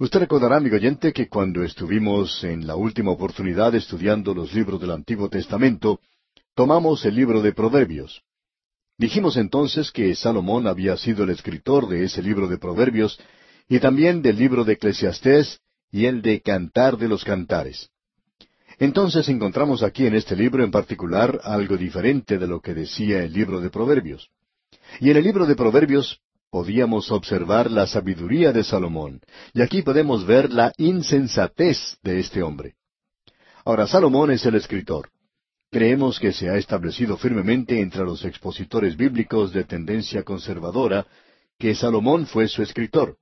Usted recordará, amigo oyente, que cuando estuvimos en la última oportunidad estudiando los libros del Antiguo Testamento, tomamos el libro de Proverbios. Dijimos entonces que Salomón había sido el escritor de ese libro de Proverbios y también del libro de Eclesiastés y el de Cantar de los Cantares. Entonces encontramos aquí en este libro en particular algo diferente de lo que decía el libro de Proverbios. Y en el libro de Proverbios podíamos observar la sabiduría de Salomón, y aquí podemos ver la insensatez de este hombre. Ahora, Salomón es el escritor. Creemos que se ha establecido firmemente entre los expositores bíblicos de tendencia conservadora que Salomón fue su escritor.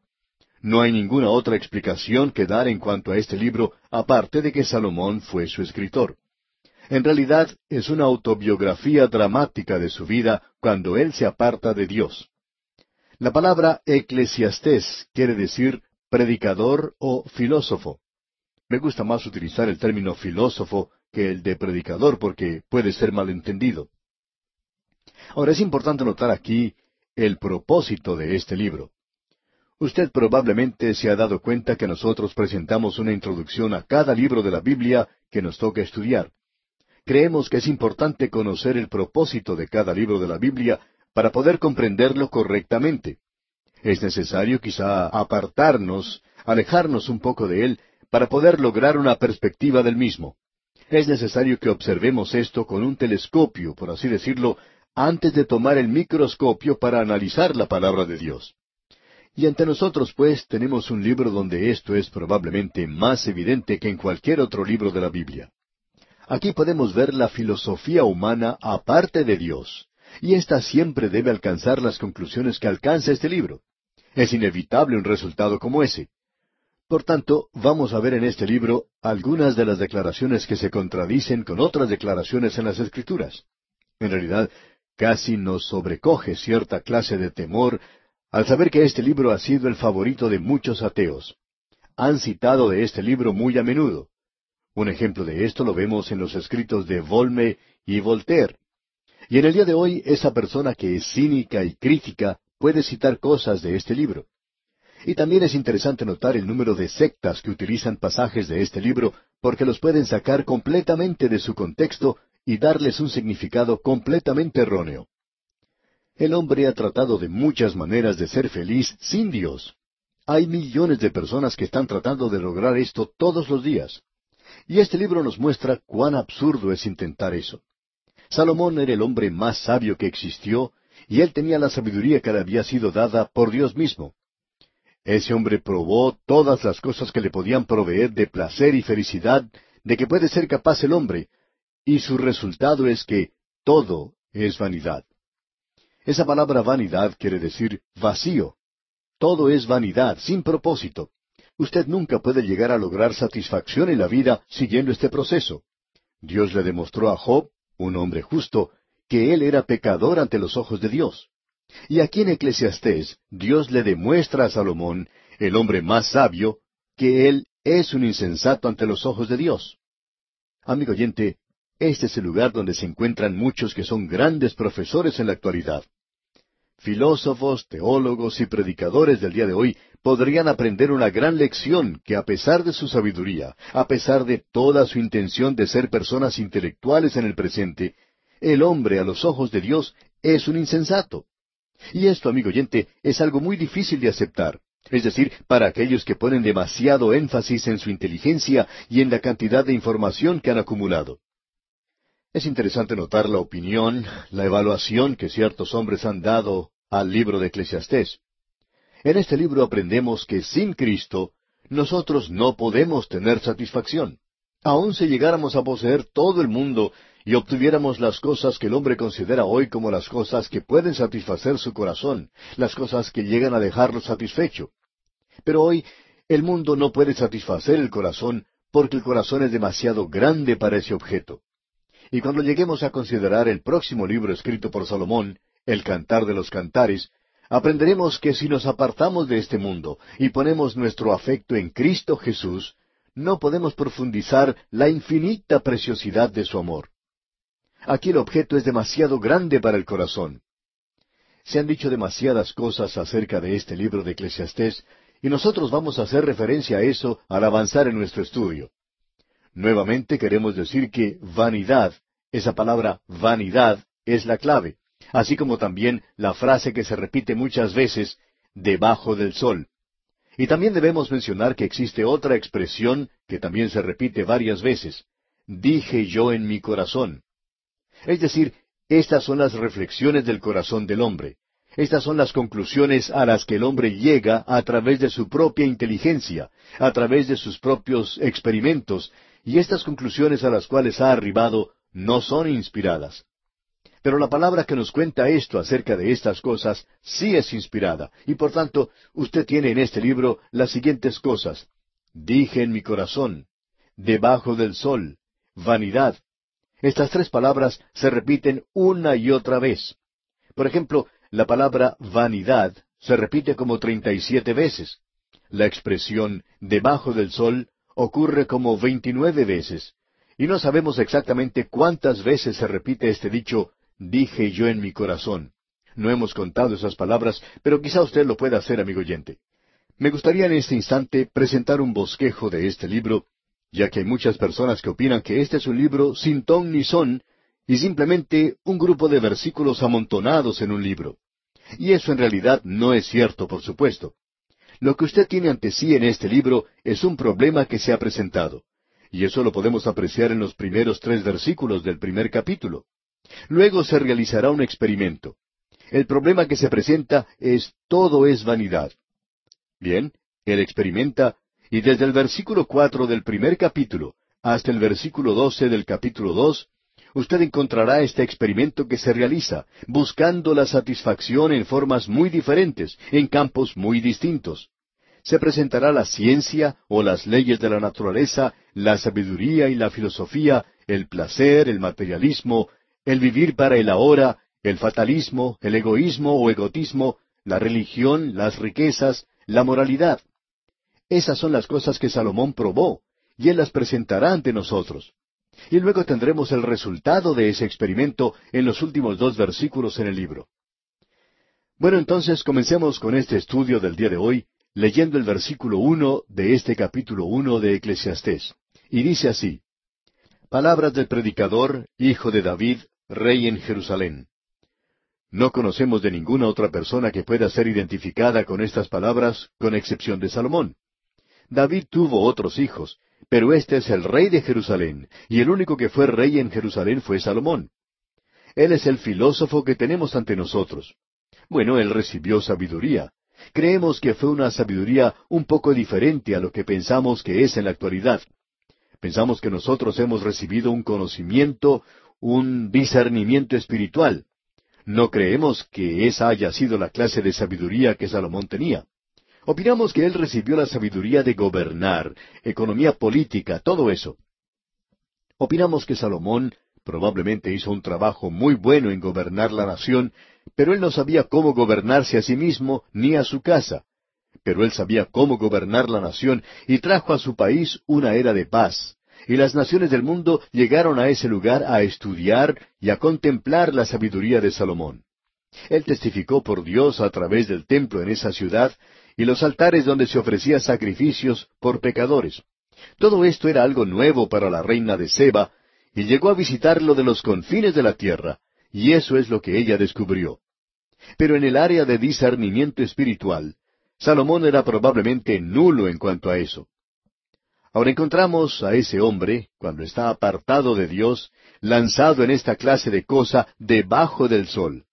No hay ninguna otra explicación que dar en cuanto a este libro aparte de que Salomón fue su escritor. En realidad es una autobiografía dramática de su vida cuando él se aparta de Dios. La palabra eclesiastés quiere decir predicador o filósofo. Me gusta más utilizar el término filósofo que el de predicador porque puede ser malentendido. Ahora es importante notar aquí el propósito de este libro. Usted probablemente se ha dado cuenta que nosotros presentamos una introducción a cada libro de la Biblia que nos toca estudiar. Creemos que es importante conocer el propósito de cada libro de la Biblia para poder comprenderlo correctamente. Es necesario quizá apartarnos, alejarnos un poco de él, para poder lograr una perspectiva del mismo. Es necesario que observemos esto con un telescopio, por así decirlo, antes de tomar el microscopio para analizar la palabra de Dios. Y ante nosotros, pues, tenemos un libro donde esto es probablemente más evidente que en cualquier otro libro de la Biblia. Aquí podemos ver la filosofía humana aparte de Dios, y ésta siempre debe alcanzar las conclusiones que alcanza este libro. Es inevitable un resultado como ese. Por tanto, vamos a ver en este libro algunas de las declaraciones que se contradicen con otras declaraciones en las Escrituras. En realidad, casi nos sobrecoge cierta clase de temor al saber que este libro ha sido el favorito de muchos ateos. Han citado de este libro muy a menudo. Un ejemplo de esto lo vemos en los escritos de Volme y Voltaire. Y en el día de hoy esa persona que es cínica y crítica puede citar cosas de este libro. Y también es interesante notar el número de sectas que utilizan pasajes de este libro porque los pueden sacar completamente de su contexto y darles un significado completamente erróneo. El hombre ha tratado de muchas maneras de ser feliz sin Dios. Hay millones de personas que están tratando de lograr esto todos los días. Y este libro nos muestra cuán absurdo es intentar eso. Salomón era el hombre más sabio que existió, y él tenía la sabiduría que le había sido dada por Dios mismo. Ese hombre probó todas las cosas que le podían proveer de placer y felicidad de que puede ser capaz el hombre, y su resultado es que todo es vanidad. Esa palabra vanidad quiere decir vacío. Todo es vanidad, sin propósito. Usted nunca puede llegar a lograr satisfacción en la vida siguiendo este proceso. Dios le demostró a Job un hombre justo, que él era pecador ante los ojos de Dios. Y aquí en Eclesiastés, Dios le demuestra a Salomón, el hombre más sabio, que él es un insensato ante los ojos de Dios. Amigo oyente, este es el lugar donde se encuentran muchos que son grandes profesores en la actualidad. Filósofos, teólogos y predicadores del día de hoy podrían aprender una gran lección que a pesar de su sabiduría, a pesar de toda su intención de ser personas intelectuales en el presente, el hombre a los ojos de Dios es un insensato. Y esto, amigo oyente, es algo muy difícil de aceptar. Es decir, para aquellos que ponen demasiado énfasis en su inteligencia y en la cantidad de información que han acumulado. Es interesante notar la opinión, la evaluación que ciertos hombres han dado al libro de Eclesiastés. En este libro aprendemos que sin Cristo nosotros no podemos tener satisfacción. Aun si llegáramos a poseer todo el mundo y obtuviéramos las cosas que el hombre considera hoy como las cosas que pueden satisfacer su corazón, las cosas que llegan a dejarlo satisfecho. Pero hoy el mundo no puede satisfacer el corazón porque el corazón es demasiado grande para ese objeto. Y cuando lleguemos a considerar el próximo libro escrito por Salomón, el Cantar de los Cantares, aprenderemos que si nos apartamos de este mundo y ponemos nuestro afecto en Cristo Jesús, no podemos profundizar la infinita preciosidad de su amor. Aquí el objeto es demasiado grande para el corazón. Se han dicho demasiadas cosas acerca de este libro de Eclesiastés, y nosotros vamos a hacer referencia a eso al avanzar en nuestro estudio. Nuevamente queremos decir que vanidad, esa palabra vanidad, es la clave, así como también la frase que se repite muchas veces, debajo del sol. Y también debemos mencionar que existe otra expresión que también se repite varias veces, dije yo en mi corazón. Es decir, estas son las reflexiones del corazón del hombre. Estas son las conclusiones a las que el hombre llega a través de su propia inteligencia, a través de sus propios experimentos, y estas conclusiones a las cuales ha arribado no son inspiradas. Pero la palabra que nos cuenta esto acerca de estas cosas sí es inspirada, y por tanto usted tiene en este libro las siguientes cosas. Dije en mi corazón, debajo del sol, vanidad, estas tres palabras se repiten una y otra vez. Por ejemplo, la palabra vanidad se repite como treinta y siete veces. La expresión debajo del sol ocurre como veintinueve veces. Y no sabemos exactamente cuántas veces se repite este dicho, dije yo en mi corazón. No hemos contado esas palabras, pero quizá usted lo pueda hacer, amigo oyente. Me gustaría en este instante presentar un bosquejo de este libro ya que hay muchas personas que opinan que este es un libro sin ton ni son, y simplemente un grupo de versículos amontonados en un libro. Y eso en realidad no es cierto, por supuesto. Lo que usted tiene ante sí en este libro es un problema que se ha presentado. Y eso lo podemos apreciar en los primeros tres versículos del primer capítulo. Luego se realizará un experimento. El problema que se presenta es todo es vanidad. Bien, él experimenta y desde el versículo cuatro del primer capítulo hasta el versículo doce del capítulo dos, usted encontrará este experimento que se realiza, buscando la satisfacción en formas muy diferentes, en campos muy distintos. Se presentará la ciencia o las leyes de la naturaleza, la sabiduría y la filosofía, el placer, el materialismo, el vivir para el ahora, el fatalismo, el egoísmo o egotismo, la religión, las riquezas, la moralidad. Esas son las cosas que Salomón probó, y él las presentará ante nosotros. Y luego tendremos el resultado de ese experimento en los últimos dos versículos en el libro. Bueno, entonces comencemos con este estudio del día de hoy, leyendo el versículo uno de este capítulo uno de Eclesiastés. Y dice así, Palabras del predicador, hijo de David, rey en Jerusalén. No conocemos de ninguna otra persona que pueda ser identificada con estas palabras, con excepción de Salomón. David tuvo otros hijos, pero este es el rey de Jerusalén, y el único que fue rey en Jerusalén fue Salomón. Él es el filósofo que tenemos ante nosotros. Bueno, él recibió sabiduría. Creemos que fue una sabiduría un poco diferente a lo que pensamos que es en la actualidad. Pensamos que nosotros hemos recibido un conocimiento, un discernimiento espiritual. No creemos que esa haya sido la clase de sabiduría que Salomón tenía. Opinamos que él recibió la sabiduría de gobernar, economía política, todo eso. Opinamos que Salomón probablemente hizo un trabajo muy bueno en gobernar la nación, pero él no sabía cómo gobernarse a sí mismo ni a su casa. Pero él sabía cómo gobernar la nación y trajo a su país una era de paz. Y las naciones del mundo llegaron a ese lugar a estudiar y a contemplar la sabiduría de Salomón. Él testificó por Dios a través del templo en esa ciudad y los altares donde se ofrecía sacrificios por pecadores. Todo esto era algo nuevo para la reina de Seba, y llegó a visitarlo de los confines de la tierra, y eso es lo que ella descubrió. Pero en el área de discernimiento espiritual, Salomón era probablemente nulo en cuanto a eso. Ahora encontramos a ese hombre, cuando está apartado de Dios, lanzado en esta clase de cosa debajo del sol.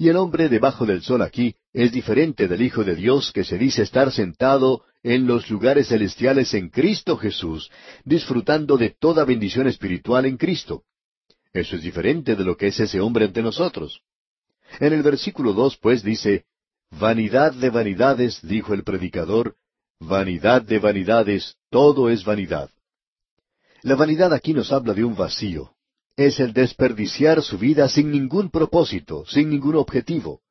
Y el hombre debajo del sol aquí es diferente del Hijo de Dios que se dice estar sentado en los lugares celestiales en Cristo Jesús, disfrutando de toda bendición espiritual en Cristo. Eso es diferente de lo que es ese hombre ante nosotros. En el versículo dos, pues, dice, Vanidad de vanidades, dijo el predicador, vanidad de vanidades, todo es vanidad. La vanidad aquí nos habla de un vacío, es el desperdiciar su vida sin ningún propósito, sin ningún objetivo.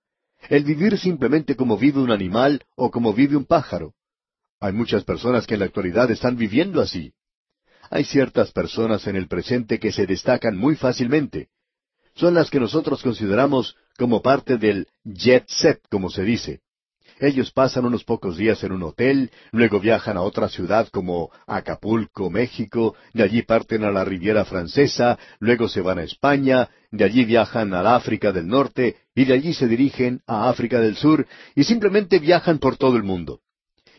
El vivir simplemente como vive un animal o como vive un pájaro. Hay muchas personas que en la actualidad están viviendo así. Hay ciertas personas en el presente que se destacan muy fácilmente. Son las que nosotros consideramos como parte del jet set, como se dice. Ellos pasan unos pocos días en un hotel, luego viajan a otra ciudad como Acapulco, México, de allí parten a la Riviera Francesa, luego se van a España, de allí viajan al África del Norte y de allí se dirigen a África del Sur y simplemente viajan por todo el mundo.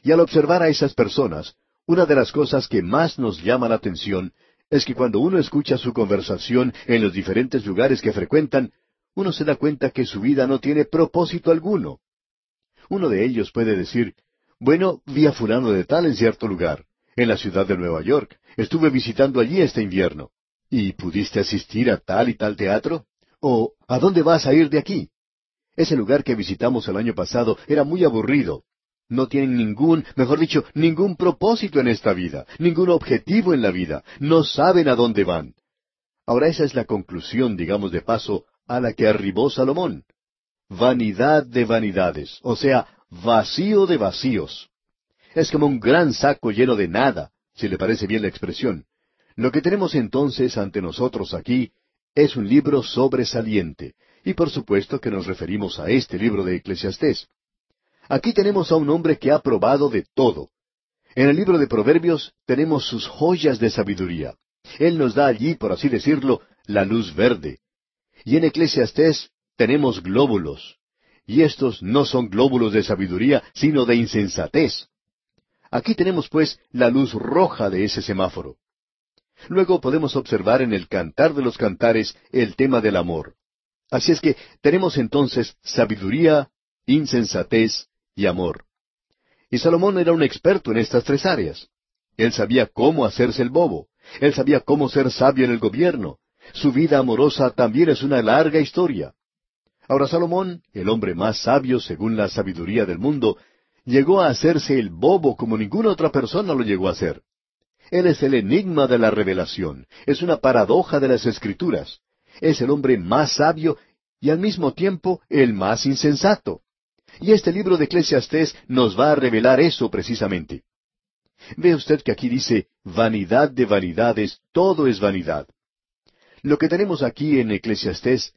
Y al observar a esas personas, una de las cosas que más nos llama la atención es que cuando uno escucha su conversación en los diferentes lugares que frecuentan, uno se da cuenta que su vida no tiene propósito alguno. Uno de ellos puede decir, bueno, vi a fulano de tal en cierto lugar, en la ciudad de Nueva York. Estuve visitando allí este invierno. ¿Y pudiste asistir a tal y tal teatro? ¿O a dónde vas a ir de aquí? Ese lugar que visitamos el año pasado era muy aburrido. No tienen ningún, mejor dicho, ningún propósito en esta vida, ningún objetivo en la vida. No saben a dónde van. Ahora esa es la conclusión, digamos de paso, a la que arribó Salomón vanidad de vanidades, o sea, vacío de vacíos. Es como un gran saco lleno de nada, si le parece bien la expresión. Lo que tenemos entonces ante nosotros aquí es un libro sobresaliente, y por supuesto que nos referimos a este libro de Eclesiastés. Aquí tenemos a un hombre que ha probado de todo. En el libro de Proverbios tenemos sus joyas de sabiduría. Él nos da allí, por así decirlo, la luz verde. Y en Eclesiastés tenemos glóbulos, y estos no son glóbulos de sabiduría, sino de insensatez. Aquí tenemos pues la luz roja de ese semáforo. Luego podemos observar en el cantar de los cantares el tema del amor. Así es que tenemos entonces sabiduría, insensatez y amor. Y Salomón era un experto en estas tres áreas. Él sabía cómo hacerse el bobo. Él sabía cómo ser sabio en el gobierno. Su vida amorosa también es una larga historia. Ahora Salomón, el hombre más sabio según la sabiduría del mundo, llegó a hacerse el bobo como ninguna otra persona lo llegó a hacer. Él es el enigma de la revelación, es una paradoja de las escrituras, es el hombre más sabio y al mismo tiempo el más insensato. Y este libro de Eclesiastés nos va a revelar eso precisamente. Ve usted que aquí dice, vanidad de vanidades, todo es vanidad. Lo que tenemos aquí en Eclesiastés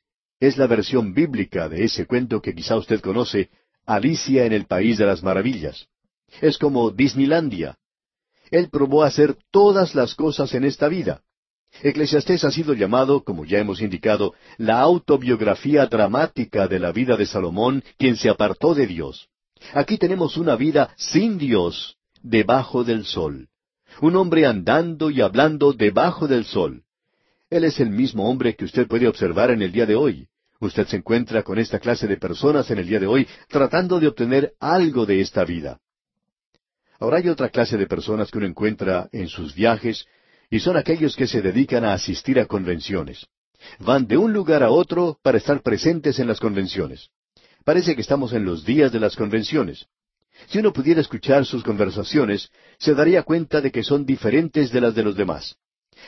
es la versión bíblica de ese cuento que quizá usted conoce, Alicia en el País de las Maravillas. Es como Disneylandia. Él probó hacer todas las cosas en esta vida. Eclesiastés ha sido llamado, como ya hemos indicado, la autobiografía dramática de la vida de Salomón, quien se apartó de Dios. Aquí tenemos una vida sin Dios, debajo del sol. Un hombre andando y hablando debajo del sol. Él es el mismo hombre que usted puede observar en el día de hoy. Usted se encuentra con esta clase de personas en el día de hoy tratando de obtener algo de esta vida. Ahora hay otra clase de personas que uno encuentra en sus viajes y son aquellos que se dedican a asistir a convenciones. Van de un lugar a otro para estar presentes en las convenciones. Parece que estamos en los días de las convenciones. Si uno pudiera escuchar sus conversaciones, se daría cuenta de que son diferentes de las de los demás.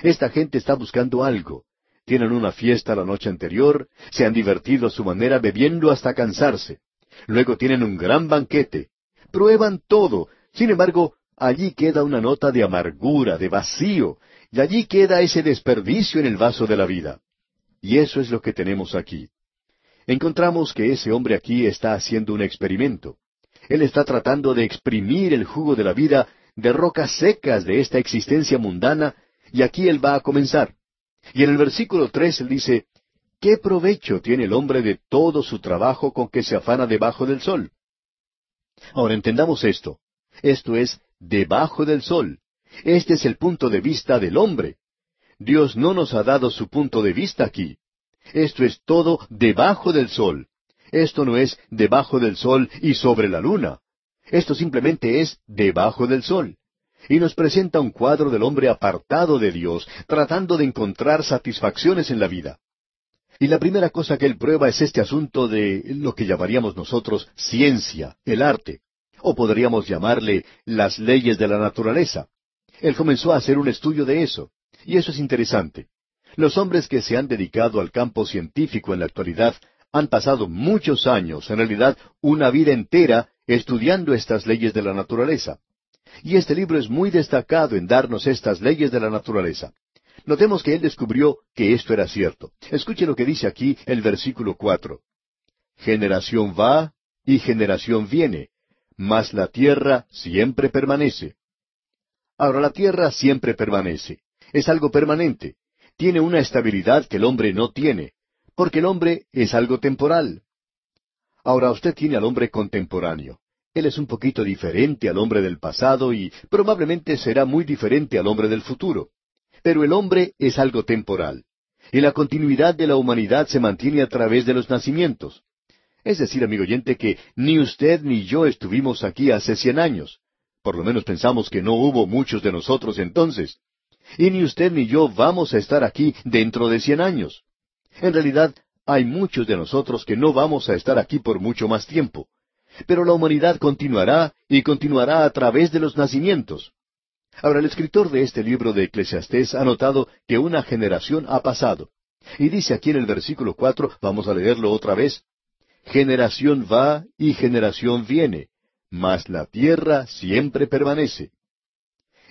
Esta gente está buscando algo tienen una fiesta la noche anterior, se han divertido a su manera bebiendo hasta cansarse. Luego tienen un gran banquete. Prueban todo. Sin embargo, allí queda una nota de amargura, de vacío, y allí queda ese desperdicio en el vaso de la vida. Y eso es lo que tenemos aquí. Encontramos que ese hombre aquí está haciendo un experimento. Él está tratando de exprimir el jugo de la vida de rocas secas de esta existencia mundana, y aquí él va a comenzar. Y en el versículo tres él dice, ¿qué provecho tiene el hombre de todo su trabajo con que se afana debajo del sol? Ahora entendamos esto. Esto es debajo del sol. Este es el punto de vista del hombre. Dios no nos ha dado su punto de vista aquí. Esto es todo debajo del sol. Esto no es debajo del sol y sobre la luna. Esto simplemente es debajo del sol y nos presenta un cuadro del hombre apartado de Dios, tratando de encontrar satisfacciones en la vida. Y la primera cosa que él prueba es este asunto de lo que llamaríamos nosotros ciencia, el arte, o podríamos llamarle las leyes de la naturaleza. Él comenzó a hacer un estudio de eso, y eso es interesante. Los hombres que se han dedicado al campo científico en la actualidad han pasado muchos años, en realidad una vida entera, estudiando estas leyes de la naturaleza. Y este libro es muy destacado en darnos estas leyes de la naturaleza. Notemos que él descubrió que esto era cierto. Escuche lo que dice aquí el versículo cuatro. Generación va y generación viene, mas la tierra siempre permanece. Ahora la tierra siempre permanece. Es algo permanente. Tiene una estabilidad que el hombre no tiene, porque el hombre es algo temporal. Ahora usted tiene al hombre contemporáneo. Él es un poquito diferente al hombre del pasado y probablemente será muy diferente al hombre del futuro. Pero el hombre es algo temporal. Y la continuidad de la humanidad se mantiene a través de los nacimientos. Es decir, amigo oyente, que ni usted ni yo estuvimos aquí hace cien años. Por lo menos pensamos que no hubo muchos de nosotros entonces. Y ni usted ni yo vamos a estar aquí dentro de cien años. En realidad, hay muchos de nosotros que no vamos a estar aquí por mucho más tiempo. Pero la humanidad continuará y continuará a través de los nacimientos. Ahora, el escritor de este libro de Eclesiastés ha notado que una generación ha pasado. Y dice aquí en el versículo cuatro, vamos a leerlo otra vez, Generación va y generación viene, mas la tierra siempre permanece.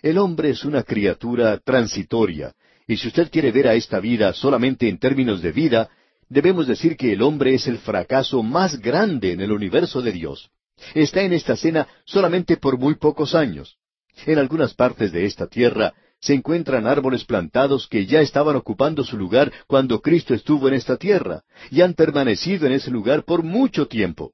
El hombre es una criatura transitoria, y si usted quiere ver a esta vida solamente en términos de vida, debemos decir que el hombre es el fracaso más grande en el universo de Dios. Está en esta escena solamente por muy pocos años. En algunas partes de esta tierra se encuentran árboles plantados que ya estaban ocupando su lugar cuando Cristo estuvo en esta tierra, y han permanecido en ese lugar por mucho tiempo.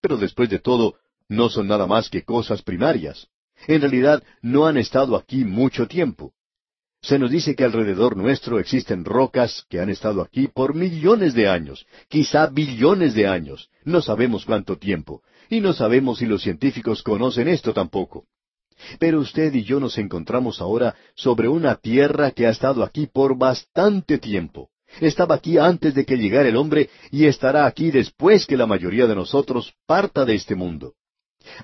Pero después de todo, no son nada más que cosas primarias. En realidad, no han estado aquí mucho tiempo. Se nos dice que alrededor nuestro existen rocas que han estado aquí por millones de años, quizá billones de años, no sabemos cuánto tiempo, y no sabemos si los científicos conocen esto tampoco. Pero usted y yo nos encontramos ahora sobre una tierra que ha estado aquí por bastante tiempo. Estaba aquí antes de que llegara el hombre y estará aquí después que la mayoría de nosotros parta de este mundo.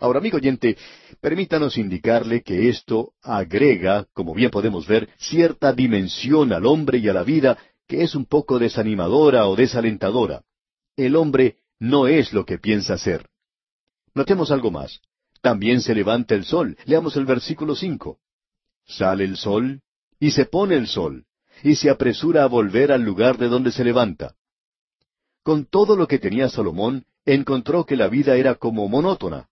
Ahora, amigo oyente, permítanos indicarle que esto agrega, como bien podemos ver, cierta dimensión al hombre y a la vida que es un poco desanimadora o desalentadora. El hombre no es lo que piensa ser. Notemos algo más. También se levanta el sol. Leamos el versículo cinco. Sale el sol y se pone el sol, y se apresura a volver al lugar de donde se levanta. Con todo lo que tenía Salomón, encontró que la vida era como monótona.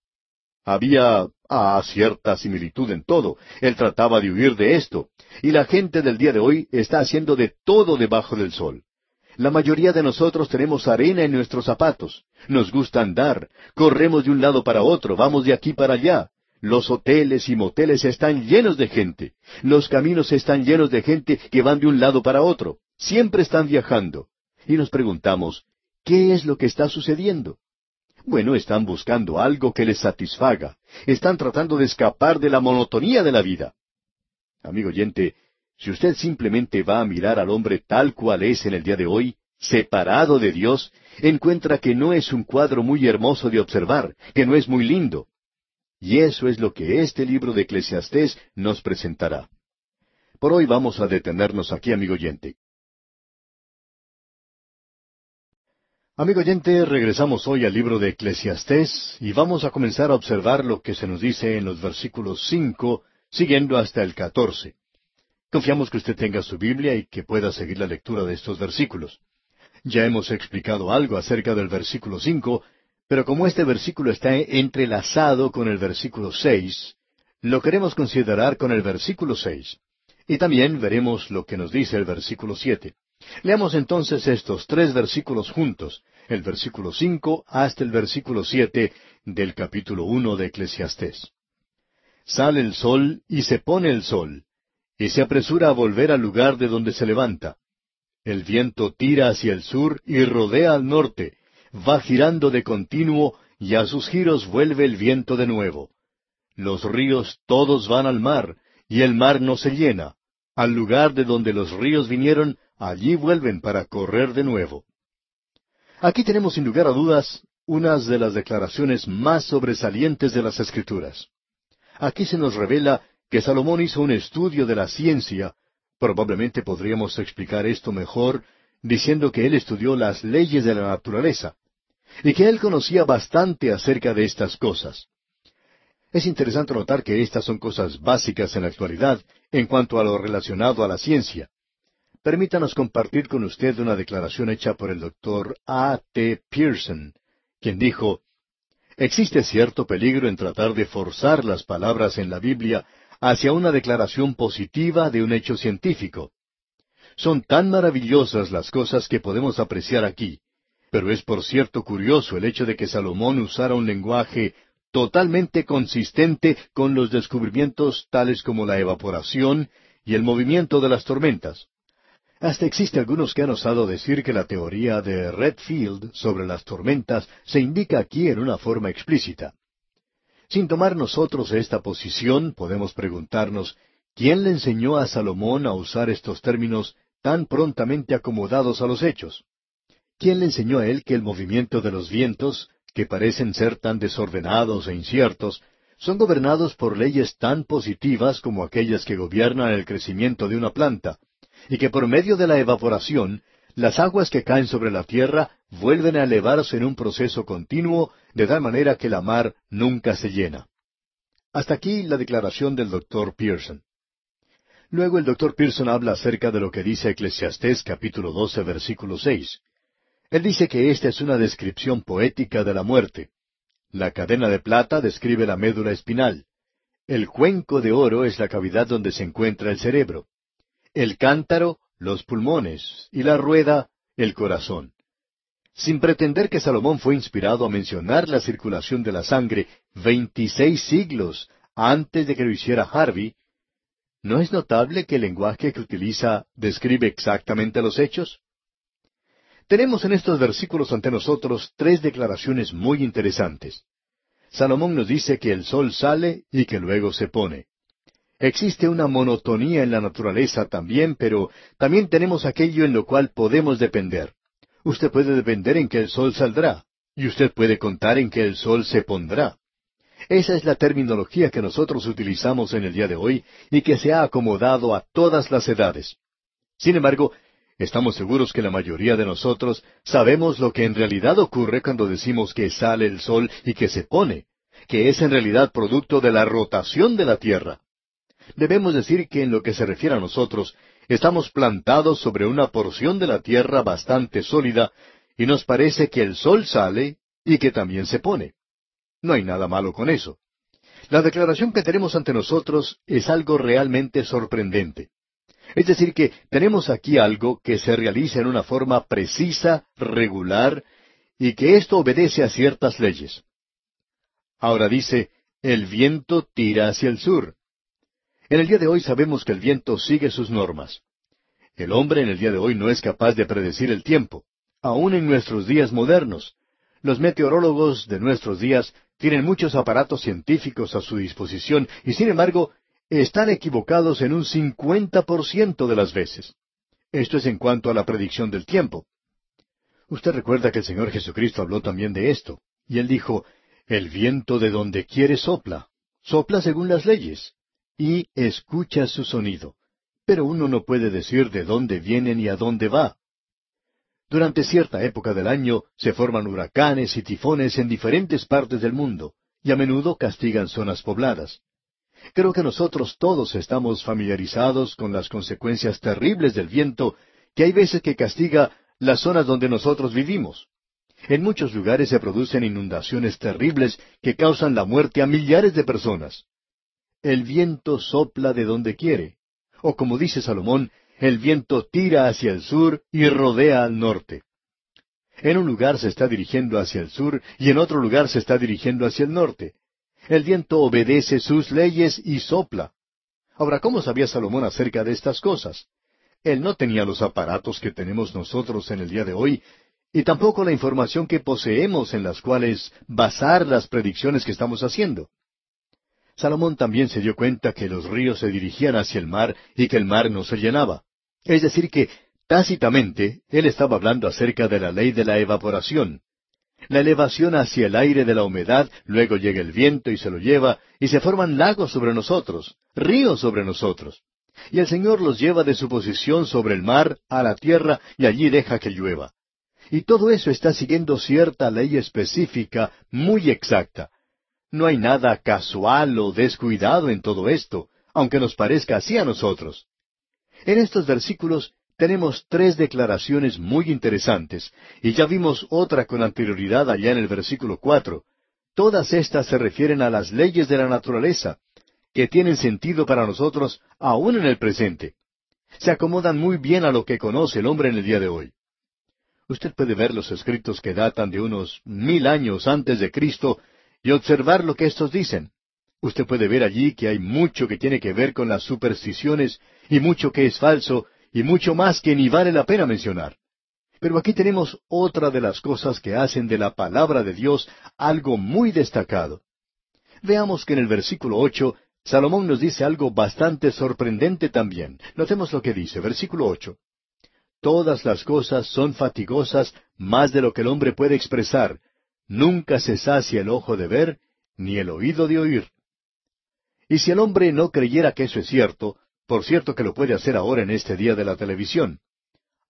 Había ah, cierta similitud en todo. Él trataba de huir de esto. Y la gente del día de hoy está haciendo de todo debajo del sol. La mayoría de nosotros tenemos arena en nuestros zapatos. Nos gusta andar. Corremos de un lado para otro. Vamos de aquí para allá. Los hoteles y moteles están llenos de gente. Los caminos están llenos de gente que van de un lado para otro. Siempre están viajando. Y nos preguntamos, ¿qué es lo que está sucediendo? Bueno, están buscando algo que les satisfaga. Están tratando de escapar de la monotonía de la vida. Amigo oyente, si usted simplemente va a mirar al hombre tal cual es en el día de hoy, separado de Dios, encuentra que no es un cuadro muy hermoso de observar, que no es muy lindo. Y eso es lo que este libro de Eclesiastés nos presentará. Por hoy vamos a detenernos aquí, amigo oyente. Amigo oyente, regresamos hoy al libro de Eclesiastés y vamos a comenzar a observar lo que se nos dice en los versículos cinco, siguiendo hasta el catorce. Confiamos que usted tenga su Biblia y que pueda seguir la lectura de estos versículos. Ya hemos explicado algo acerca del versículo cinco, pero como este versículo está entrelazado con el versículo seis, lo queremos considerar con el versículo seis. Y también veremos lo que nos dice el versículo siete. Leamos entonces estos tres versículos juntos, el versículo cinco hasta el versículo siete del capítulo uno de Eclesiastés. Sale el sol y se pone el sol, y se apresura a volver al lugar de donde se levanta. El viento tira hacia el sur y rodea al norte, va girando de continuo y a sus giros vuelve el viento de nuevo. Los ríos todos van al mar, y el mar no se llena. Al lugar de donde los ríos vinieron, allí vuelven para correr de nuevo. Aquí tenemos sin lugar a dudas unas de las declaraciones más sobresalientes de las Escrituras. Aquí se nos revela que Salomón hizo un estudio de la ciencia, probablemente podríamos explicar esto mejor diciendo que él estudió las leyes de la naturaleza, y que él conocía bastante acerca de estas cosas. Es interesante notar que estas son cosas básicas en la actualidad en cuanto a lo relacionado a la ciencia. Permítanos compartir con usted una declaración hecha por el doctor A. T. Pearson, quien dijo, Existe cierto peligro en tratar de forzar las palabras en la Biblia hacia una declaración positiva de un hecho científico. Son tan maravillosas las cosas que podemos apreciar aquí, pero es por cierto curioso el hecho de que Salomón usara un lenguaje totalmente consistente con los descubrimientos tales como la evaporación y el movimiento de las tormentas. Hasta existe algunos que han osado decir que la teoría de Redfield sobre las tormentas se indica aquí en una forma explícita. Sin tomar nosotros esta posición, podemos preguntarnos, ¿quién le enseñó a Salomón a usar estos términos tan prontamente acomodados a los hechos? ¿Quién le enseñó a él que el movimiento de los vientos, que parecen ser tan desordenados e inciertos, son gobernados por leyes tan positivas como aquellas que gobiernan el crecimiento de una planta, y que por medio de la evaporación, las aguas que caen sobre la tierra vuelven a elevarse en un proceso continuo, de tal manera que la mar nunca se llena. Hasta aquí la declaración del doctor Pearson. Luego el doctor Pearson habla acerca de lo que dice Eclesiastés capítulo 12 versículo 6. Él dice que esta es una descripción poética de la muerte. La cadena de plata describe la médula espinal. El cuenco de oro es la cavidad donde se encuentra el cerebro el cántaro, los pulmones, y la rueda, el corazón. Sin pretender que Salomón fue inspirado a mencionar la circulación de la sangre veintiséis siglos antes de que lo hiciera Harvey, ¿no es notable que el lenguaje que utiliza describe exactamente los hechos? Tenemos en estos versículos ante nosotros tres declaraciones muy interesantes. Salomón nos dice que el sol sale y que luego se pone. Existe una monotonía en la naturaleza también, pero también tenemos aquello en lo cual podemos depender. Usted puede depender en que el sol saldrá, y usted puede contar en que el sol se pondrá. Esa es la terminología que nosotros utilizamos en el día de hoy y que se ha acomodado a todas las edades. Sin embargo, estamos seguros que la mayoría de nosotros sabemos lo que en realidad ocurre cuando decimos que sale el sol y que se pone, que es en realidad producto de la rotación de la Tierra. Debemos decir que en lo que se refiere a nosotros, estamos plantados sobre una porción de la tierra bastante sólida, y nos parece que el sol sale y que también se pone. No hay nada malo con eso. La declaración que tenemos ante nosotros es algo realmente sorprendente. Es decir, que tenemos aquí algo que se realiza en una forma precisa, regular, y que esto obedece a ciertas leyes. Ahora dice, el viento tira hacia el sur. En el día de hoy sabemos que el viento sigue sus normas. El hombre en el día de hoy no es capaz de predecir el tiempo, aun en nuestros días modernos. Los meteorólogos de nuestros días tienen muchos aparatos científicos a su disposición y sin embargo están equivocados en un cincuenta por ciento de las veces. Esto es en cuanto a la predicción del tiempo. Usted recuerda que el Señor Jesucristo habló también de esto, y él dijo, El viento de donde quiere sopla, sopla según las leyes y escucha su sonido, pero uno no puede decir de dónde viene ni a dónde va. Durante cierta época del año se forman huracanes y tifones en diferentes partes del mundo, y a menudo castigan zonas pobladas. Creo que nosotros todos estamos familiarizados con las consecuencias terribles del viento que hay veces que castiga las zonas donde nosotros vivimos. En muchos lugares se producen inundaciones terribles que causan la muerte a millares de personas el viento sopla de donde quiere. O como dice Salomón, el viento tira hacia el sur y rodea al norte. En un lugar se está dirigiendo hacia el sur y en otro lugar se está dirigiendo hacia el norte. El viento obedece sus leyes y sopla. Ahora, ¿cómo sabía Salomón acerca de estas cosas? Él no tenía los aparatos que tenemos nosotros en el día de hoy, y tampoco la información que poseemos en las cuales basar las predicciones que estamos haciendo. Salomón también se dio cuenta que los ríos se dirigían hacia el mar y que el mar no se llenaba. Es decir, que tácitamente él estaba hablando acerca de la ley de la evaporación. La elevación hacia el aire de la humedad, luego llega el viento y se lo lleva, y se forman lagos sobre nosotros, ríos sobre nosotros. Y el Señor los lleva de su posición sobre el mar a la tierra y allí deja que llueva. Y todo eso está siguiendo cierta ley específica, muy exacta. No hay nada casual o descuidado en todo esto, aunque nos parezca así a nosotros. En estos versículos tenemos tres declaraciones muy interesantes, y ya vimos otra con anterioridad allá en el versículo cuatro. Todas estas se refieren a las leyes de la naturaleza, que tienen sentido para nosotros aún en el presente. Se acomodan muy bien a lo que conoce el hombre en el día de hoy. Usted puede ver los escritos que datan de unos mil años antes de Cristo y observar lo que estos dicen. Usted puede ver allí que hay mucho que tiene que ver con las supersticiones y mucho que es falso y mucho más que ni vale la pena mencionar. Pero aquí tenemos otra de las cosas que hacen de la palabra de Dios algo muy destacado. Veamos que en el versículo ocho Salomón nos dice algo bastante sorprendente también. Notemos lo que dice, versículo ocho. Todas las cosas son fatigosas más de lo que el hombre puede expresar. Nunca se sacia el ojo de ver, ni el oído de oír. Y si el hombre no creyera que eso es cierto, por cierto que lo puede hacer ahora en este día de la televisión.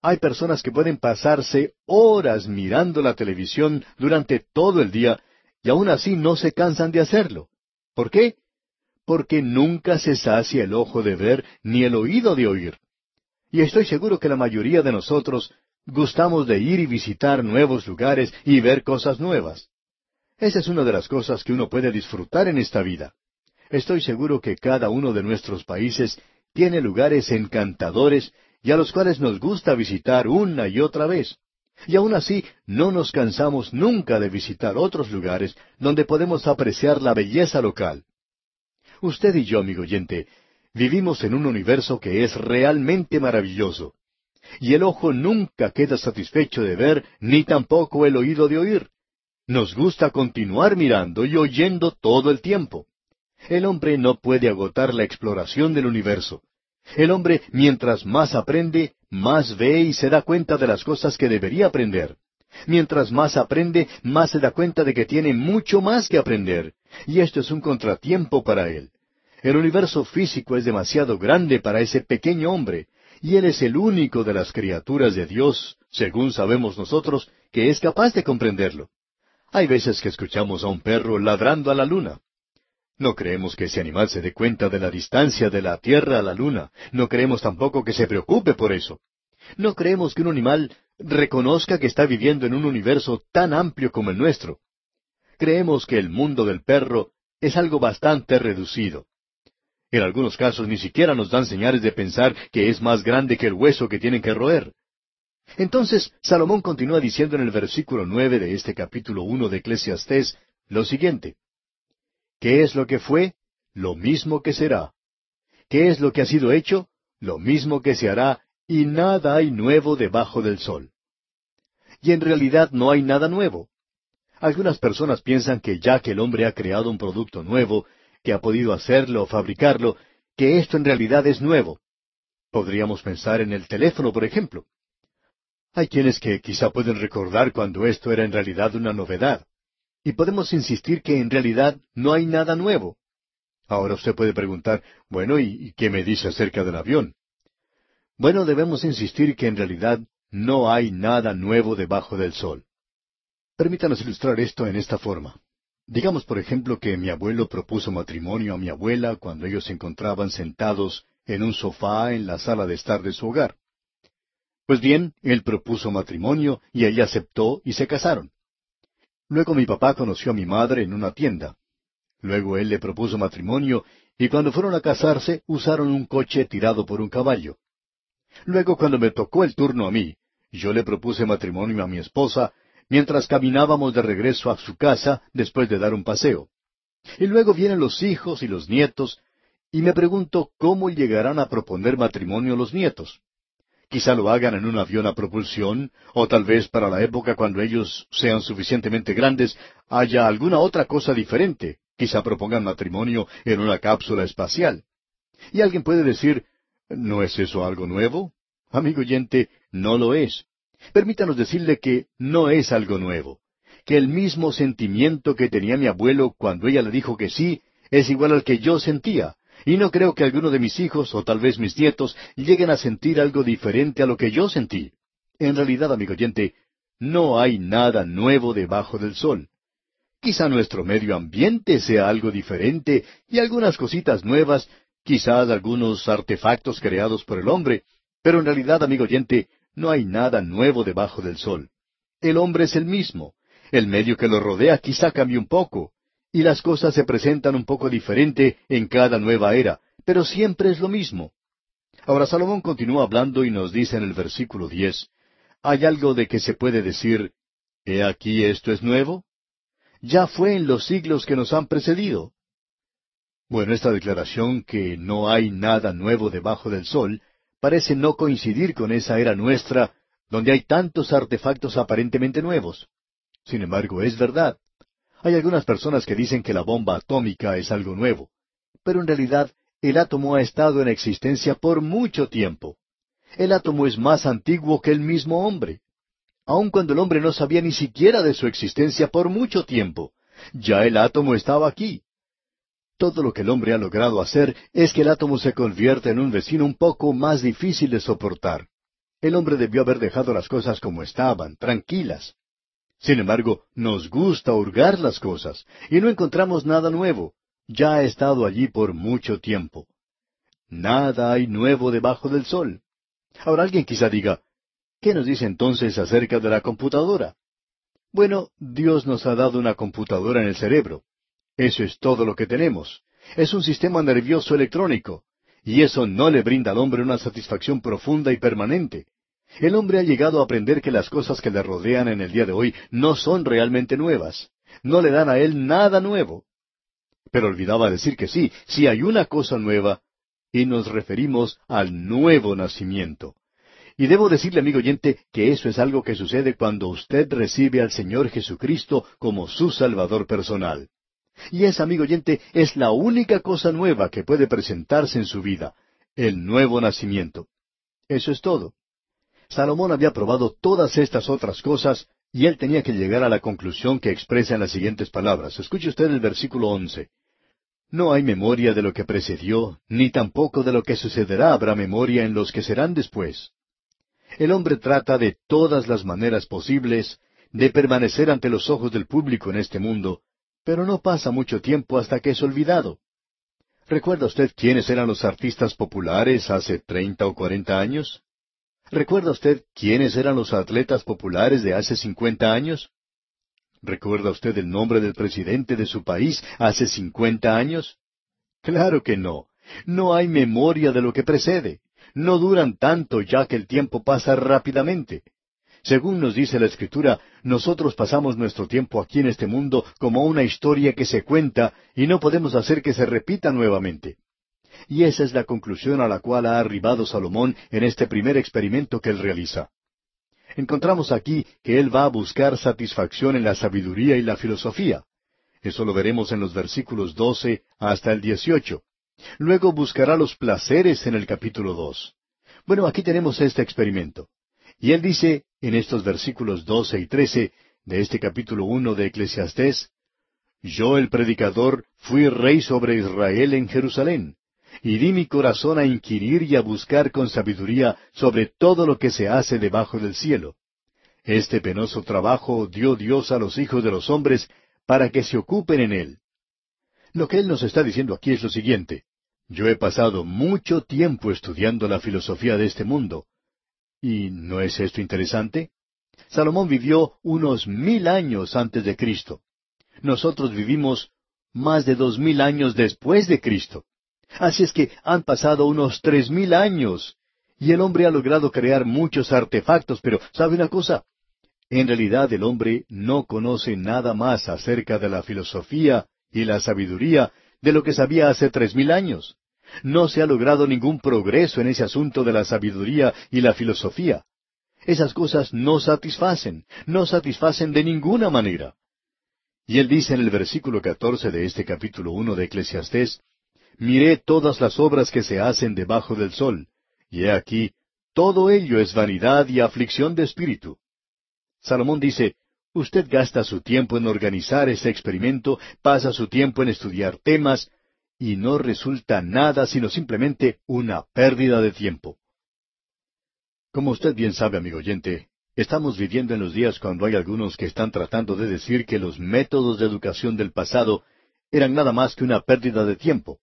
Hay personas que pueden pasarse horas mirando la televisión durante todo el día y aún así no se cansan de hacerlo. ¿Por qué? Porque nunca se sacia el ojo de ver ni el oído de oír. Y estoy seguro que la mayoría de nosotros gustamos de ir y visitar nuevos lugares y ver cosas nuevas. Esa es una de las cosas que uno puede disfrutar en esta vida. Estoy seguro que cada uno de nuestros países tiene lugares encantadores y a los cuales nos gusta visitar una y otra vez. Y aún así no nos cansamos nunca de visitar otros lugares donde podemos apreciar la belleza local. Usted y yo, amigo oyente, vivimos en un universo que es realmente maravilloso. Y el ojo nunca queda satisfecho de ver, ni tampoco el oído de oír. Nos gusta continuar mirando y oyendo todo el tiempo. El hombre no puede agotar la exploración del universo. El hombre, mientras más aprende, más ve y se da cuenta de las cosas que debería aprender. Mientras más aprende, más se da cuenta de que tiene mucho más que aprender. Y esto es un contratiempo para él. El universo físico es demasiado grande para ese pequeño hombre, y él es el único de las criaturas de Dios, según sabemos nosotros, que es capaz de comprenderlo. Hay veces que escuchamos a un perro ladrando a la luna. No creemos que ese animal se dé cuenta de la distancia de la Tierra a la Luna. No creemos tampoco que se preocupe por eso. No creemos que un animal reconozca que está viviendo en un universo tan amplio como el nuestro. Creemos que el mundo del perro es algo bastante reducido. En algunos casos ni siquiera nos dan señales de pensar que es más grande que el hueso que tienen que roer. Entonces, Salomón continúa diciendo en el versículo nueve de este capítulo uno de Eclesiastés lo siguiente. ¿Qué es lo que fue? Lo mismo que será. ¿Qué es lo que ha sido hecho? Lo mismo que se hará, y nada hay nuevo debajo del sol. Y en realidad no hay nada nuevo. Algunas personas piensan que ya que el hombre ha creado un producto nuevo, que ha podido hacerlo o fabricarlo, que esto en realidad es nuevo. Podríamos pensar en el teléfono, por ejemplo. Hay quienes que quizá pueden recordar cuando esto era en realidad una novedad. Y podemos insistir que en realidad no hay nada nuevo. Ahora usted puede preguntar, bueno, ¿y qué me dice acerca del avión? Bueno, debemos insistir que en realidad no hay nada nuevo debajo del sol. Permítanos ilustrar esto en esta forma. Digamos, por ejemplo, que mi abuelo propuso matrimonio a mi abuela cuando ellos se encontraban sentados en un sofá en la sala de estar de su hogar. Pues bien, él propuso matrimonio y ella aceptó y se casaron. Luego mi papá conoció a mi madre en una tienda. Luego él le propuso matrimonio y cuando fueron a casarse usaron un coche tirado por un caballo. Luego cuando me tocó el turno a mí, yo le propuse matrimonio a mi esposa mientras caminábamos de regreso a su casa después de dar un paseo. Y luego vienen los hijos y los nietos, y me pregunto cómo llegarán a proponer matrimonio los nietos. Quizá lo hagan en un avión a propulsión, o tal vez para la época cuando ellos sean suficientemente grandes haya alguna otra cosa diferente. Quizá propongan matrimonio en una cápsula espacial. Y alguien puede decir, ¿no es eso algo nuevo? Amigo oyente, no lo es. Permítanos decirle que no es algo nuevo. Que el mismo sentimiento que tenía mi abuelo cuando ella le dijo que sí, es igual al que yo sentía, y no creo que alguno de mis hijos, o tal vez mis nietos, lleguen a sentir algo diferente a lo que yo sentí. En realidad, amigo oyente, no hay nada nuevo debajo del sol. Quizá nuestro medio ambiente sea algo diferente y algunas cositas nuevas, quizás algunos artefactos creados por el hombre, pero en realidad, amigo oyente, no hay nada nuevo debajo del sol. El hombre es el mismo. el medio que lo rodea quizá cambie un poco, y las cosas se presentan un poco diferente en cada nueva era, pero siempre es lo mismo. Ahora Salomón continúa hablando y nos dice en el versículo diez, ¿hay algo de que se puede decir, he aquí esto es nuevo? Ya fue en los siglos que nos han precedido. Bueno, esta declaración que no hay nada nuevo debajo del sol parece no coincidir con esa era nuestra donde hay tantos artefactos aparentemente nuevos. Sin embargo, es verdad. Hay algunas personas que dicen que la bomba atómica es algo nuevo, pero en realidad el átomo ha estado en existencia por mucho tiempo. El átomo es más antiguo que el mismo hombre. Aun cuando el hombre no sabía ni siquiera de su existencia por mucho tiempo, ya el átomo estaba aquí. Todo lo que el hombre ha logrado hacer es que el átomo se convierta en un vecino un poco más difícil de soportar. El hombre debió haber dejado las cosas como estaban, tranquilas. Sin embargo, nos gusta hurgar las cosas, y no encontramos nada nuevo ya ha estado allí por mucho tiempo. Nada hay nuevo debajo del sol. Ahora alguien quizá diga, ¿qué nos dice entonces acerca de la computadora? Bueno, Dios nos ha dado una computadora en el cerebro. Eso es todo lo que tenemos. Es un sistema nervioso electrónico. Y eso no le brinda al hombre una satisfacción profunda y permanente. El hombre ha llegado a aprender que las cosas que le rodean en el día de hoy no son realmente nuevas. No le dan a él nada nuevo. Pero olvidaba decir que sí, sí hay una cosa nueva, y nos referimos al nuevo nacimiento. Y debo decirle, amigo oyente, que eso es algo que sucede cuando usted recibe al Señor Jesucristo como su Salvador personal. Y esa, amigo oyente, es la única cosa nueva que puede presentarse en su vida, el nuevo nacimiento. Eso es todo. Salomón había probado todas estas otras cosas y él tenía que llegar a la conclusión que expresa en las siguientes palabras. Escuche usted el versículo once. No hay memoria de lo que precedió, ni tampoco de lo que sucederá habrá memoria en los que serán después. El hombre trata de todas las maneras posibles de permanecer ante los ojos del público en este mundo, pero no pasa mucho tiempo hasta que es olvidado. ¿Recuerda usted quiénes eran los artistas populares hace treinta o cuarenta años? ¿Recuerda usted quiénes eran los atletas populares de hace cincuenta años? ¿Recuerda usted el nombre del presidente de su país hace cincuenta años? Claro que no. No hay memoria de lo que precede. No duran tanto ya que el tiempo pasa rápidamente. Según nos dice la Escritura, nosotros pasamos nuestro tiempo aquí en este mundo como una historia que se cuenta y no podemos hacer que se repita nuevamente. Y esa es la conclusión a la cual ha arribado Salomón en este primer experimento que él realiza encontramos aquí que él va a buscar satisfacción en la sabiduría y la filosofía. Eso lo veremos en los versículos doce hasta el dieciocho. Luego buscará los placeres en el capítulo dos. Bueno, aquí tenemos este experimento. Y él dice en estos versículos doce y trece de este capítulo uno de Eclesiastés, Yo el predicador fui rey sobre Israel en Jerusalén y di mi corazón a inquirir y a buscar con sabiduría sobre todo lo que se hace debajo del cielo. Este penoso trabajo dio Dios a los hijos de los hombres para que se ocupen en él. Lo que él nos está diciendo aquí es lo siguiente. Yo he pasado mucho tiempo estudiando la filosofía de este mundo. ¿Y no es esto interesante? Salomón vivió unos mil años antes de Cristo. Nosotros vivimos más de dos mil años después de Cristo. Así es que han pasado unos tres mil años y el hombre ha logrado crear muchos artefactos, pero ¿sabe una cosa? En realidad el hombre no conoce nada más acerca de la filosofía y la sabiduría de lo que sabía hace tres mil años. No se ha logrado ningún progreso en ese asunto de la sabiduría y la filosofía. Esas cosas no satisfacen, no satisfacen de ninguna manera. Y él dice en el versículo catorce de este capítulo uno de Eclesiastés, miré todas las obras que se hacen debajo del sol, y he aquí, todo ello es vanidad y aflicción de espíritu. Salomón dice, usted gasta su tiempo en organizar ese experimento, pasa su tiempo en estudiar temas, y no resulta nada sino simplemente una pérdida de tiempo. Como usted bien sabe, amigo oyente, estamos viviendo en los días cuando hay algunos que están tratando de decir que los métodos de educación del pasado eran nada más que una pérdida de tiempo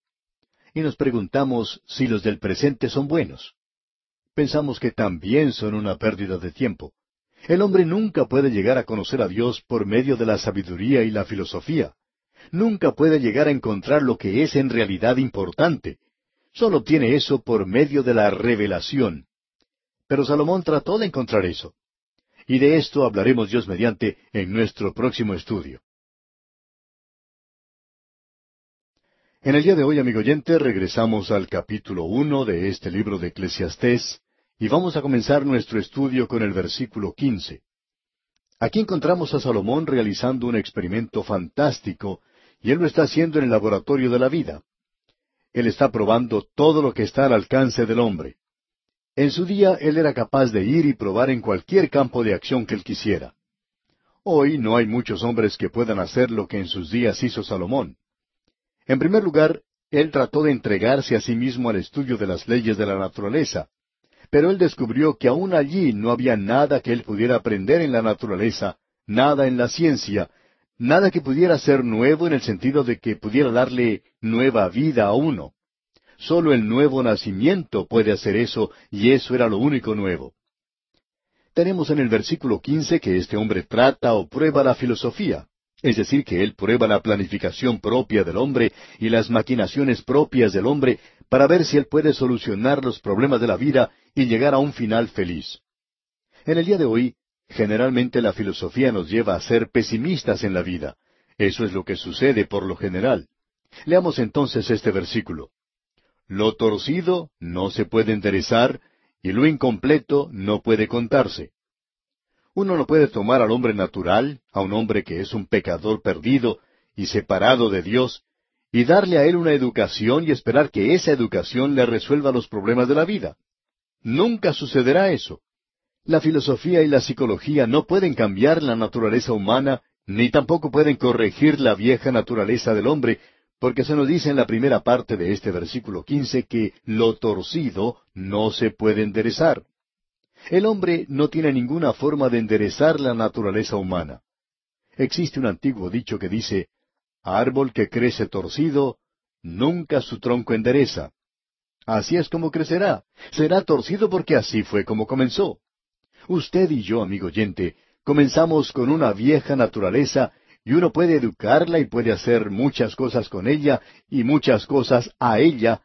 y nos preguntamos si los del presente son buenos. Pensamos que también son una pérdida de tiempo. El hombre nunca puede llegar a conocer a Dios por medio de la sabiduría y la filosofía. Nunca puede llegar a encontrar lo que es en realidad importante. Solo obtiene eso por medio de la revelación. Pero Salomón trató de encontrar eso. Y de esto hablaremos Dios mediante en nuestro próximo estudio. En el día de hoy, amigo oyente, regresamos al capítulo uno de este libro de Eclesiastés y vamos a comenzar nuestro estudio con el versículo quince. Aquí encontramos a Salomón realizando un experimento fantástico y él lo está haciendo en el laboratorio de la vida. Él está probando todo lo que está al alcance del hombre. En su día él era capaz de ir y probar en cualquier campo de acción que él quisiera. Hoy no hay muchos hombres que puedan hacer lo que en sus días hizo Salomón. En primer lugar, él trató de entregarse a sí mismo al estudio de las leyes de la naturaleza, pero él descubrió que aún allí no había nada que él pudiera aprender en la naturaleza, nada en la ciencia, nada que pudiera ser nuevo en el sentido de que pudiera darle nueva vida a uno. Solo el nuevo nacimiento puede hacer eso, y eso era lo único nuevo. Tenemos en el versículo quince que este hombre trata o prueba la filosofía. Es decir, que él prueba la planificación propia del hombre y las maquinaciones propias del hombre para ver si él puede solucionar los problemas de la vida y llegar a un final feliz. En el día de hoy, generalmente la filosofía nos lleva a ser pesimistas en la vida. Eso es lo que sucede por lo general. Leamos entonces este versículo. Lo torcido no se puede enderezar y lo incompleto no puede contarse. Uno no puede tomar al hombre natural, a un hombre que es un pecador perdido y separado de Dios, y darle a él una educación y esperar que esa educación le resuelva los problemas de la vida. Nunca sucederá eso. La filosofía y la psicología no pueden cambiar la naturaleza humana, ni tampoco pueden corregir la vieja naturaleza del hombre, porque se nos dice en la primera parte de este versículo quince que lo torcido no se puede enderezar. El hombre no tiene ninguna forma de enderezar la naturaleza humana. Existe un antiguo dicho que dice, árbol que crece torcido, nunca su tronco endereza. Así es como crecerá. Será torcido porque así fue como comenzó. Usted y yo, amigo oyente, comenzamos con una vieja naturaleza y uno puede educarla y puede hacer muchas cosas con ella y muchas cosas a ella,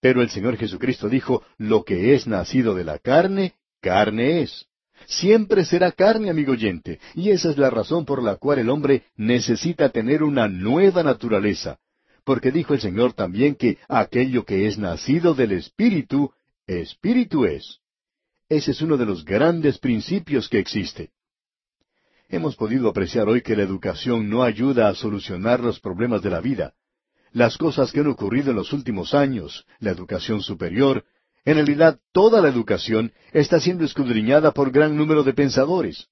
pero el Señor Jesucristo dijo, lo que es nacido de la carne, carne es. Siempre será carne, amigo oyente, y esa es la razón por la cual el hombre necesita tener una nueva naturaleza, porque dijo el Señor también que aquello que es nacido del Espíritu, Espíritu es. Ese es uno de los grandes principios que existe. Hemos podido apreciar hoy que la educación no ayuda a solucionar los problemas de la vida. Las cosas que han ocurrido en los últimos años, la educación superior, en realidad, toda la educación está siendo escudriñada por gran número de pensadores.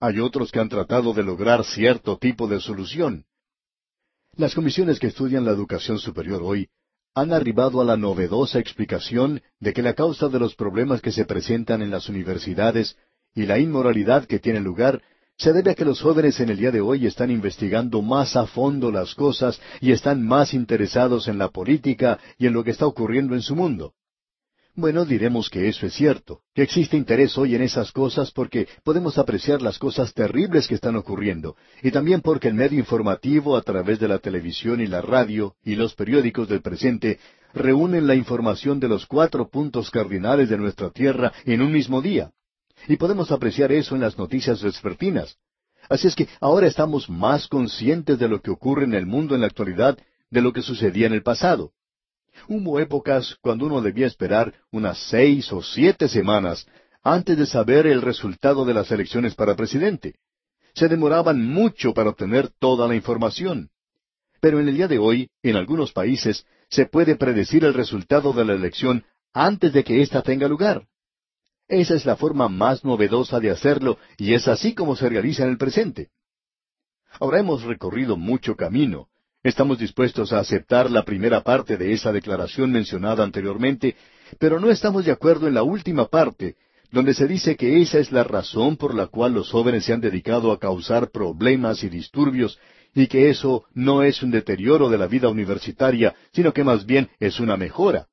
Hay otros que han tratado de lograr cierto tipo de solución. Las comisiones que estudian la educación superior hoy han arribado a la novedosa explicación de que la causa de los problemas que se presentan en las universidades y la inmoralidad que tiene lugar se debe a que los jóvenes en el día de hoy están investigando más a fondo las cosas y están más interesados en la política y en lo que está ocurriendo en su mundo. Bueno, diremos que eso es cierto, que existe interés hoy en esas cosas porque podemos apreciar las cosas terribles que están ocurriendo, y también porque el medio informativo a través de la televisión y la radio y los periódicos del presente reúnen la información de los cuatro puntos cardinales de nuestra tierra en un mismo día. Y podemos apreciar eso en las noticias vespertinas. Así es que ahora estamos más conscientes de lo que ocurre en el mundo en la actualidad de lo que sucedía en el pasado. Hubo épocas cuando uno debía esperar unas seis o siete semanas antes de saber el resultado de las elecciones para presidente. Se demoraban mucho para obtener toda la información. Pero en el día de hoy, en algunos países, se puede predecir el resultado de la elección antes de que ésta tenga lugar. Esa es la forma más novedosa de hacerlo y es así como se realiza en el presente. Ahora hemos recorrido mucho camino, Estamos dispuestos a aceptar la primera parte de esa declaración mencionada anteriormente, pero no estamos de acuerdo en la última parte, donde se dice que esa es la razón por la cual los jóvenes se han dedicado a causar problemas y disturbios, y que eso no es un deterioro de la vida universitaria, sino que más bien es una mejora.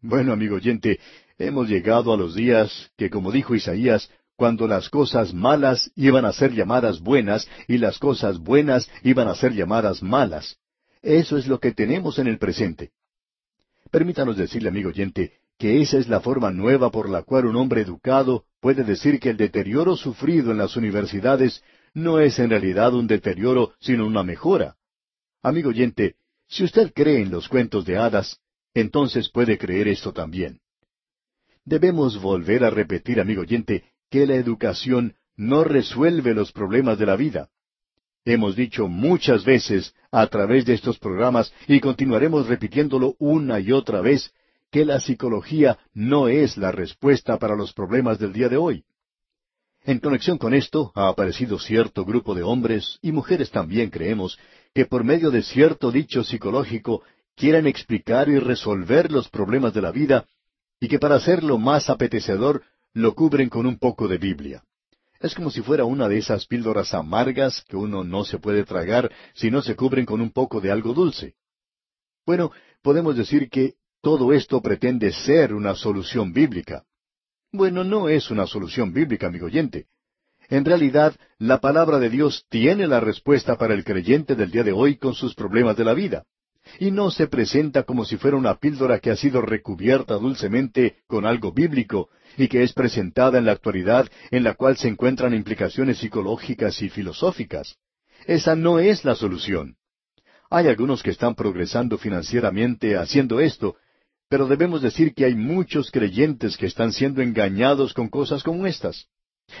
Bueno, amigo oyente, hemos llegado a los días que, como dijo Isaías, cuando las cosas malas iban a ser llamadas buenas y las cosas buenas iban a ser llamadas malas. Eso es lo que tenemos en el presente. Permítanos decirle, amigo oyente, que esa es la forma nueva por la cual un hombre educado puede decir que el deterioro sufrido en las universidades no es en realidad un deterioro, sino una mejora. Amigo oyente, si usted cree en los cuentos de hadas, entonces puede creer esto también. Debemos volver a repetir, amigo oyente, que la educación no resuelve los problemas de la vida. Hemos dicho muchas veces a través de estos programas y continuaremos repitiéndolo una y otra vez que la psicología no es la respuesta para los problemas del día de hoy. En conexión con esto ha aparecido cierto grupo de hombres y mujeres también creemos que por medio de cierto dicho psicológico quieren explicar y resolver los problemas de la vida y que para hacerlo más apetecedor lo cubren con un poco de Biblia. Es como si fuera una de esas píldoras amargas que uno no se puede tragar si no se cubren con un poco de algo dulce. Bueno, podemos decir que todo esto pretende ser una solución bíblica. Bueno, no es una solución bíblica, amigo oyente. En realidad, la palabra de Dios tiene la respuesta para el creyente del día de hoy con sus problemas de la vida. Y no se presenta como si fuera una píldora que ha sido recubierta dulcemente con algo bíblico y que es presentada en la actualidad en la cual se encuentran implicaciones psicológicas y filosóficas. Esa no es la solución. Hay algunos que están progresando financieramente haciendo esto, pero debemos decir que hay muchos creyentes que están siendo engañados con cosas como estas.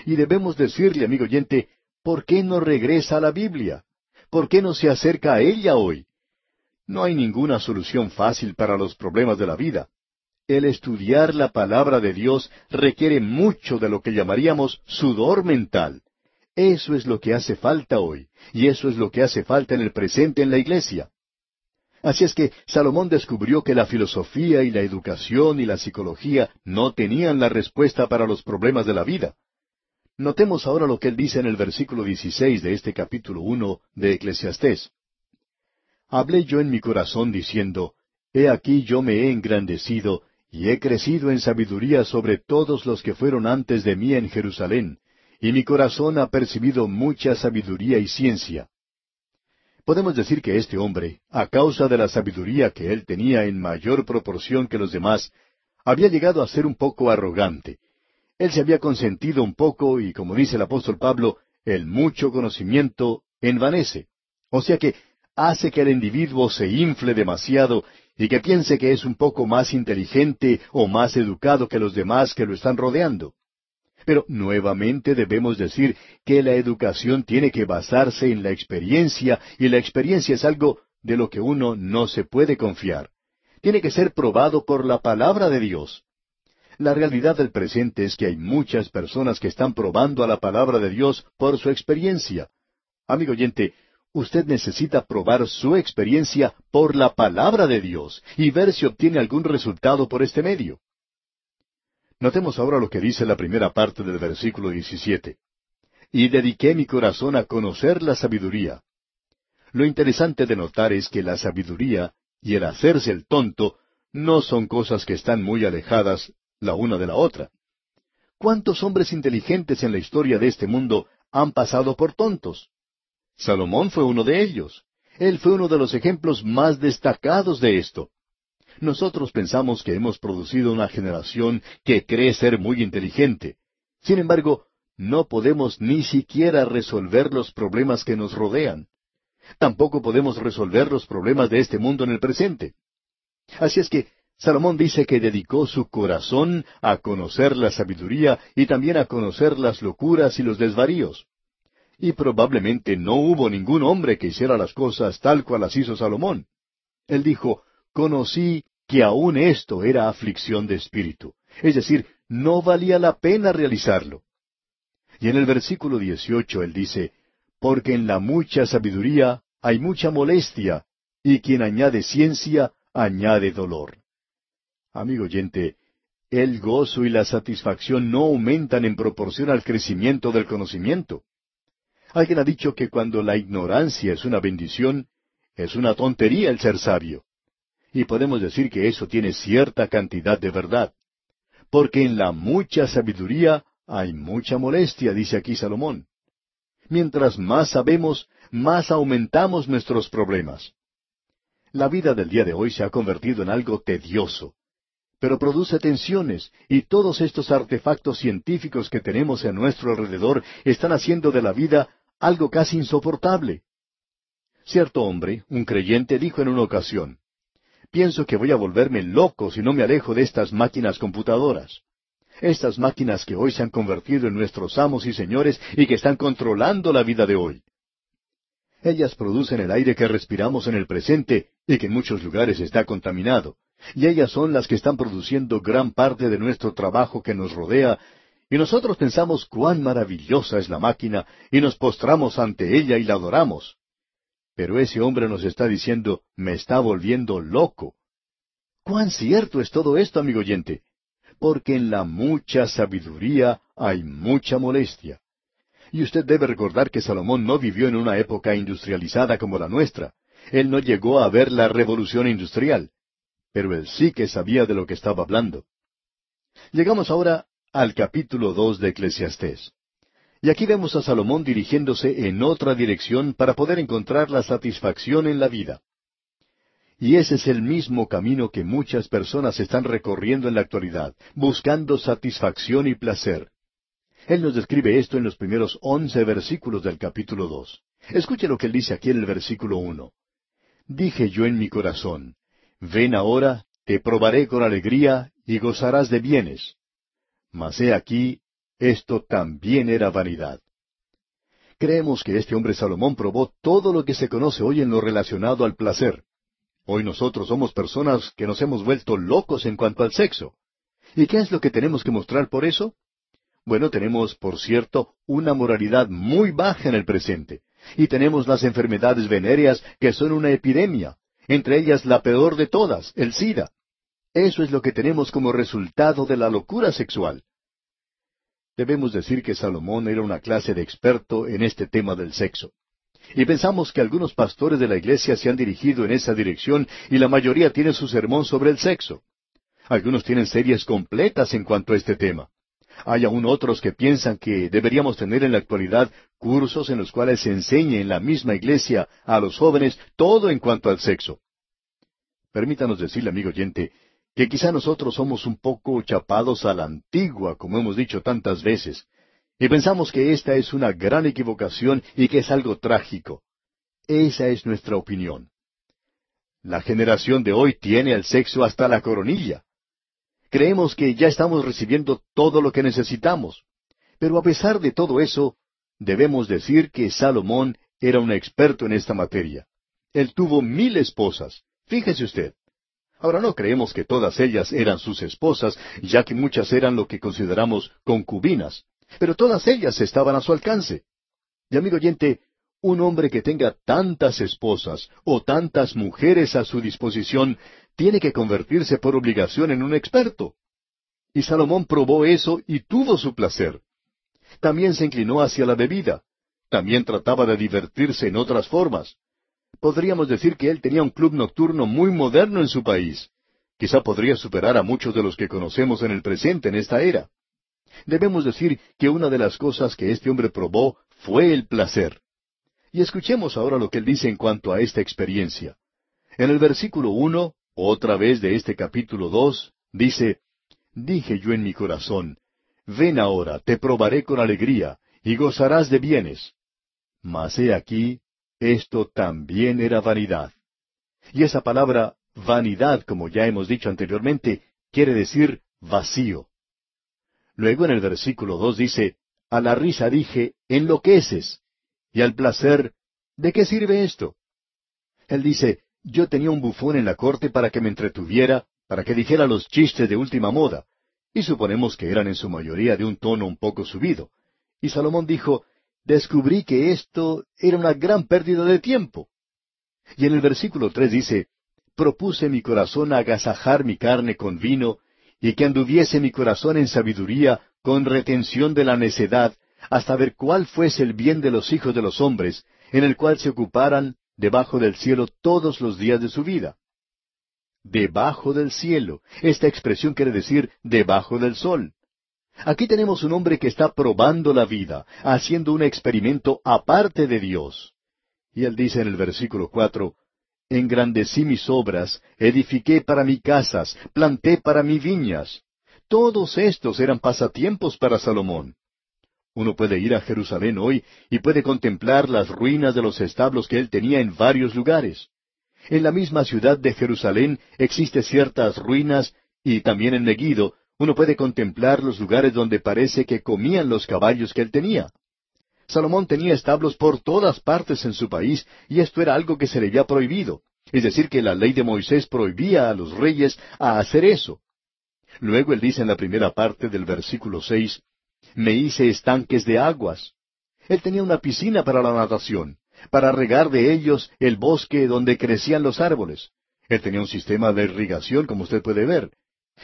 Y debemos decirle, amigo oyente, ¿por qué no regresa a la Biblia? ¿Por qué no se acerca a ella hoy? No hay ninguna solución fácil para los problemas de la vida. El estudiar la palabra de Dios requiere mucho de lo que llamaríamos sudor mental. Eso es lo que hace falta hoy, y eso es lo que hace falta en el presente en la iglesia. Así es que Salomón descubrió que la filosofía y la educación y la psicología no tenían la respuesta para los problemas de la vida. Notemos ahora lo que él dice en el versículo 16 de este capítulo 1 de Eclesiastés. Hablé yo en mi corazón diciendo, He aquí yo me he engrandecido, y he crecido en sabiduría sobre todos los que fueron antes de mí en Jerusalén, y mi corazón ha percibido mucha sabiduría y ciencia. Podemos decir que este hombre, a causa de la sabiduría que él tenía en mayor proporción que los demás, había llegado a ser un poco arrogante. Él se había consentido un poco y, como dice el apóstol Pablo, el mucho conocimiento envanece. O sea que hace que el individuo se infle demasiado y que piense que es un poco más inteligente o más educado que los demás que lo están rodeando. Pero nuevamente debemos decir que la educación tiene que basarse en la experiencia y la experiencia es algo de lo que uno no se puede confiar. Tiene que ser probado por la palabra de Dios. La realidad del presente es que hay muchas personas que están probando a la palabra de Dios por su experiencia. Amigo oyente, usted necesita probar su experiencia por la palabra de Dios y ver si obtiene algún resultado por este medio. Notemos ahora lo que dice la primera parte del versículo 17. Y dediqué mi corazón a conocer la sabiduría. Lo interesante de notar es que la sabiduría y el hacerse el tonto no son cosas que están muy alejadas la una de la otra. ¿Cuántos hombres inteligentes en la historia de este mundo han pasado por tontos? Salomón fue uno de ellos. Él fue uno de los ejemplos más destacados de esto. Nosotros pensamos que hemos producido una generación que cree ser muy inteligente. Sin embargo, no podemos ni siquiera resolver los problemas que nos rodean. Tampoco podemos resolver los problemas de este mundo en el presente. Así es que Salomón dice que dedicó su corazón a conocer la sabiduría y también a conocer las locuras y los desvaríos. Y probablemente no hubo ningún hombre que hiciera las cosas tal cual las hizo Salomón. Él dijo, conocí que aún esto era aflicción de espíritu. Es decir, no valía la pena realizarlo. Y en el versículo 18 él dice, porque en la mucha sabiduría hay mucha molestia, y quien añade ciencia, añade dolor. Amigo oyente, el gozo y la satisfacción no aumentan en proporción al crecimiento del conocimiento. Alguien ha dicho que cuando la ignorancia es una bendición, es una tontería el ser sabio. Y podemos decir que eso tiene cierta cantidad de verdad. Porque en la mucha sabiduría Hay mucha molestia, dice aquí Salomón. Mientras más sabemos, más aumentamos nuestros problemas. La vida del día de hoy se ha convertido en algo tedioso, pero produce tensiones, y todos estos artefactos científicos que tenemos a nuestro alrededor están haciendo de la vida algo casi insoportable. Cierto hombre, un creyente, dijo en una ocasión, Pienso que voy a volverme loco si no me alejo de estas máquinas computadoras. Estas máquinas que hoy se han convertido en nuestros amos y señores y que están controlando la vida de hoy. Ellas producen el aire que respiramos en el presente y que en muchos lugares está contaminado. Y ellas son las que están produciendo gran parte de nuestro trabajo que nos rodea, y nosotros pensamos cuán maravillosa es la máquina, y nos postramos ante ella y la adoramos. Pero ese hombre nos está diciendo, me está volviendo loco. ¿Cuán cierto es todo esto, amigo oyente? Porque en la mucha sabiduría hay mucha molestia. Y usted debe recordar que Salomón no vivió en una época industrializada como la nuestra. Él no llegó a ver la revolución industrial. Pero él sí que sabía de lo que estaba hablando. Llegamos ahora al capítulo dos de Eclesiastés. Y aquí vemos a Salomón dirigiéndose en otra dirección para poder encontrar la satisfacción en la vida. Y ese es el mismo camino que muchas personas están recorriendo en la actualidad, buscando satisfacción y placer. Él nos describe esto en los primeros once versículos del capítulo dos. Escuche lo que él dice aquí en el versículo uno. Dije yo en mi corazón, ven ahora, te probaré con alegría y gozarás de bienes. Mas he aquí, esto también era vanidad. Creemos que este hombre Salomón probó todo lo que se conoce hoy en lo relacionado al placer. Hoy nosotros somos personas que nos hemos vuelto locos en cuanto al sexo. ¿Y qué es lo que tenemos que mostrar por eso? Bueno, tenemos, por cierto, una moralidad muy baja en el presente. Y tenemos las enfermedades venéreas que son una epidemia, entre ellas la peor de todas, el SIDA. Eso es lo que tenemos como resultado de la locura sexual. Debemos decir que Salomón era una clase de experto en este tema del sexo. Y pensamos que algunos pastores de la iglesia se han dirigido en esa dirección y la mayoría tiene su sermón sobre el sexo. Algunos tienen series completas en cuanto a este tema. Hay aún otros que piensan que deberíamos tener en la actualidad cursos en los cuales se enseñe en la misma iglesia a los jóvenes todo en cuanto al sexo. Permítanos decirle, amigo oyente, que quizá nosotros somos un poco chapados a la antigua, como hemos dicho tantas veces, y pensamos que esta es una gran equivocación y que es algo trágico. Esa es nuestra opinión. La generación de hoy tiene el sexo hasta la coronilla. Creemos que ya estamos recibiendo todo lo que necesitamos. Pero a pesar de todo eso, debemos decir que Salomón era un experto en esta materia. Él tuvo mil esposas. Fíjese usted. Ahora no creemos que todas ellas eran sus esposas, ya que muchas eran lo que consideramos concubinas, pero todas ellas estaban a su alcance. Y amigo oyente, un hombre que tenga tantas esposas o tantas mujeres a su disposición tiene que convertirse por obligación en un experto. Y Salomón probó eso y tuvo su placer. También se inclinó hacia la bebida. También trataba de divertirse en otras formas. Podríamos decir que él tenía un club nocturno muy moderno en su país. Quizá podría superar a muchos de los que conocemos en el presente en esta era. Debemos decir que una de las cosas que este hombre probó fue el placer. Y escuchemos ahora lo que él dice en cuanto a esta experiencia. En el versículo uno, otra vez de este capítulo dos, dice, Dije yo en mi corazón, Ven ahora, te probaré con alegría, y gozarás de bienes. Mas he aquí, esto también era vanidad. Y esa palabra vanidad, como ya hemos dicho anteriormente, quiere decir vacío. Luego en el versículo dos dice, A la risa dije, enloqueces, y al placer, ¿de qué sirve esto? Él dice, yo tenía un bufón en la corte para que me entretuviera, para que dijera los chistes de última moda, y suponemos que eran en su mayoría de un tono un poco subido. Y Salomón dijo, descubrí que esto era una gran pérdida de tiempo. Y en el versículo tres dice, propuse mi corazón agasajar mi carne con vino, y que anduviese mi corazón en sabiduría, con retención de la necedad, hasta ver cuál fuese el bien de los hijos de los hombres, en el cual se ocuparan debajo del cielo todos los días de su vida. Debajo del cielo. Esta expresión quiere decir debajo del sol. Aquí tenemos un hombre que está probando la vida, haciendo un experimento aparte de Dios. Y él dice en el versículo cuatro, Engrandecí mis obras, edifiqué para mí casas, planté para mí viñas. Todos estos eran pasatiempos para Salomón. Uno puede ir a Jerusalén hoy y puede contemplar las ruinas de los establos que él tenía en varios lugares. En la misma ciudad de Jerusalén existen ciertas ruinas y también en Megiddo uno puede contemplar los lugares donde parece que comían los caballos que él tenía. Salomón tenía establos por todas partes en su país y esto era algo que se le había prohibido. Es decir, que la ley de Moisés prohibía a los reyes a hacer eso. Luego él dice en la primera parte del versículo seis, Me hice estanques de aguas. Él tenía una piscina para la natación, para regar de ellos el bosque donde crecían los árboles. Él tenía un sistema de irrigación, como usted puede ver.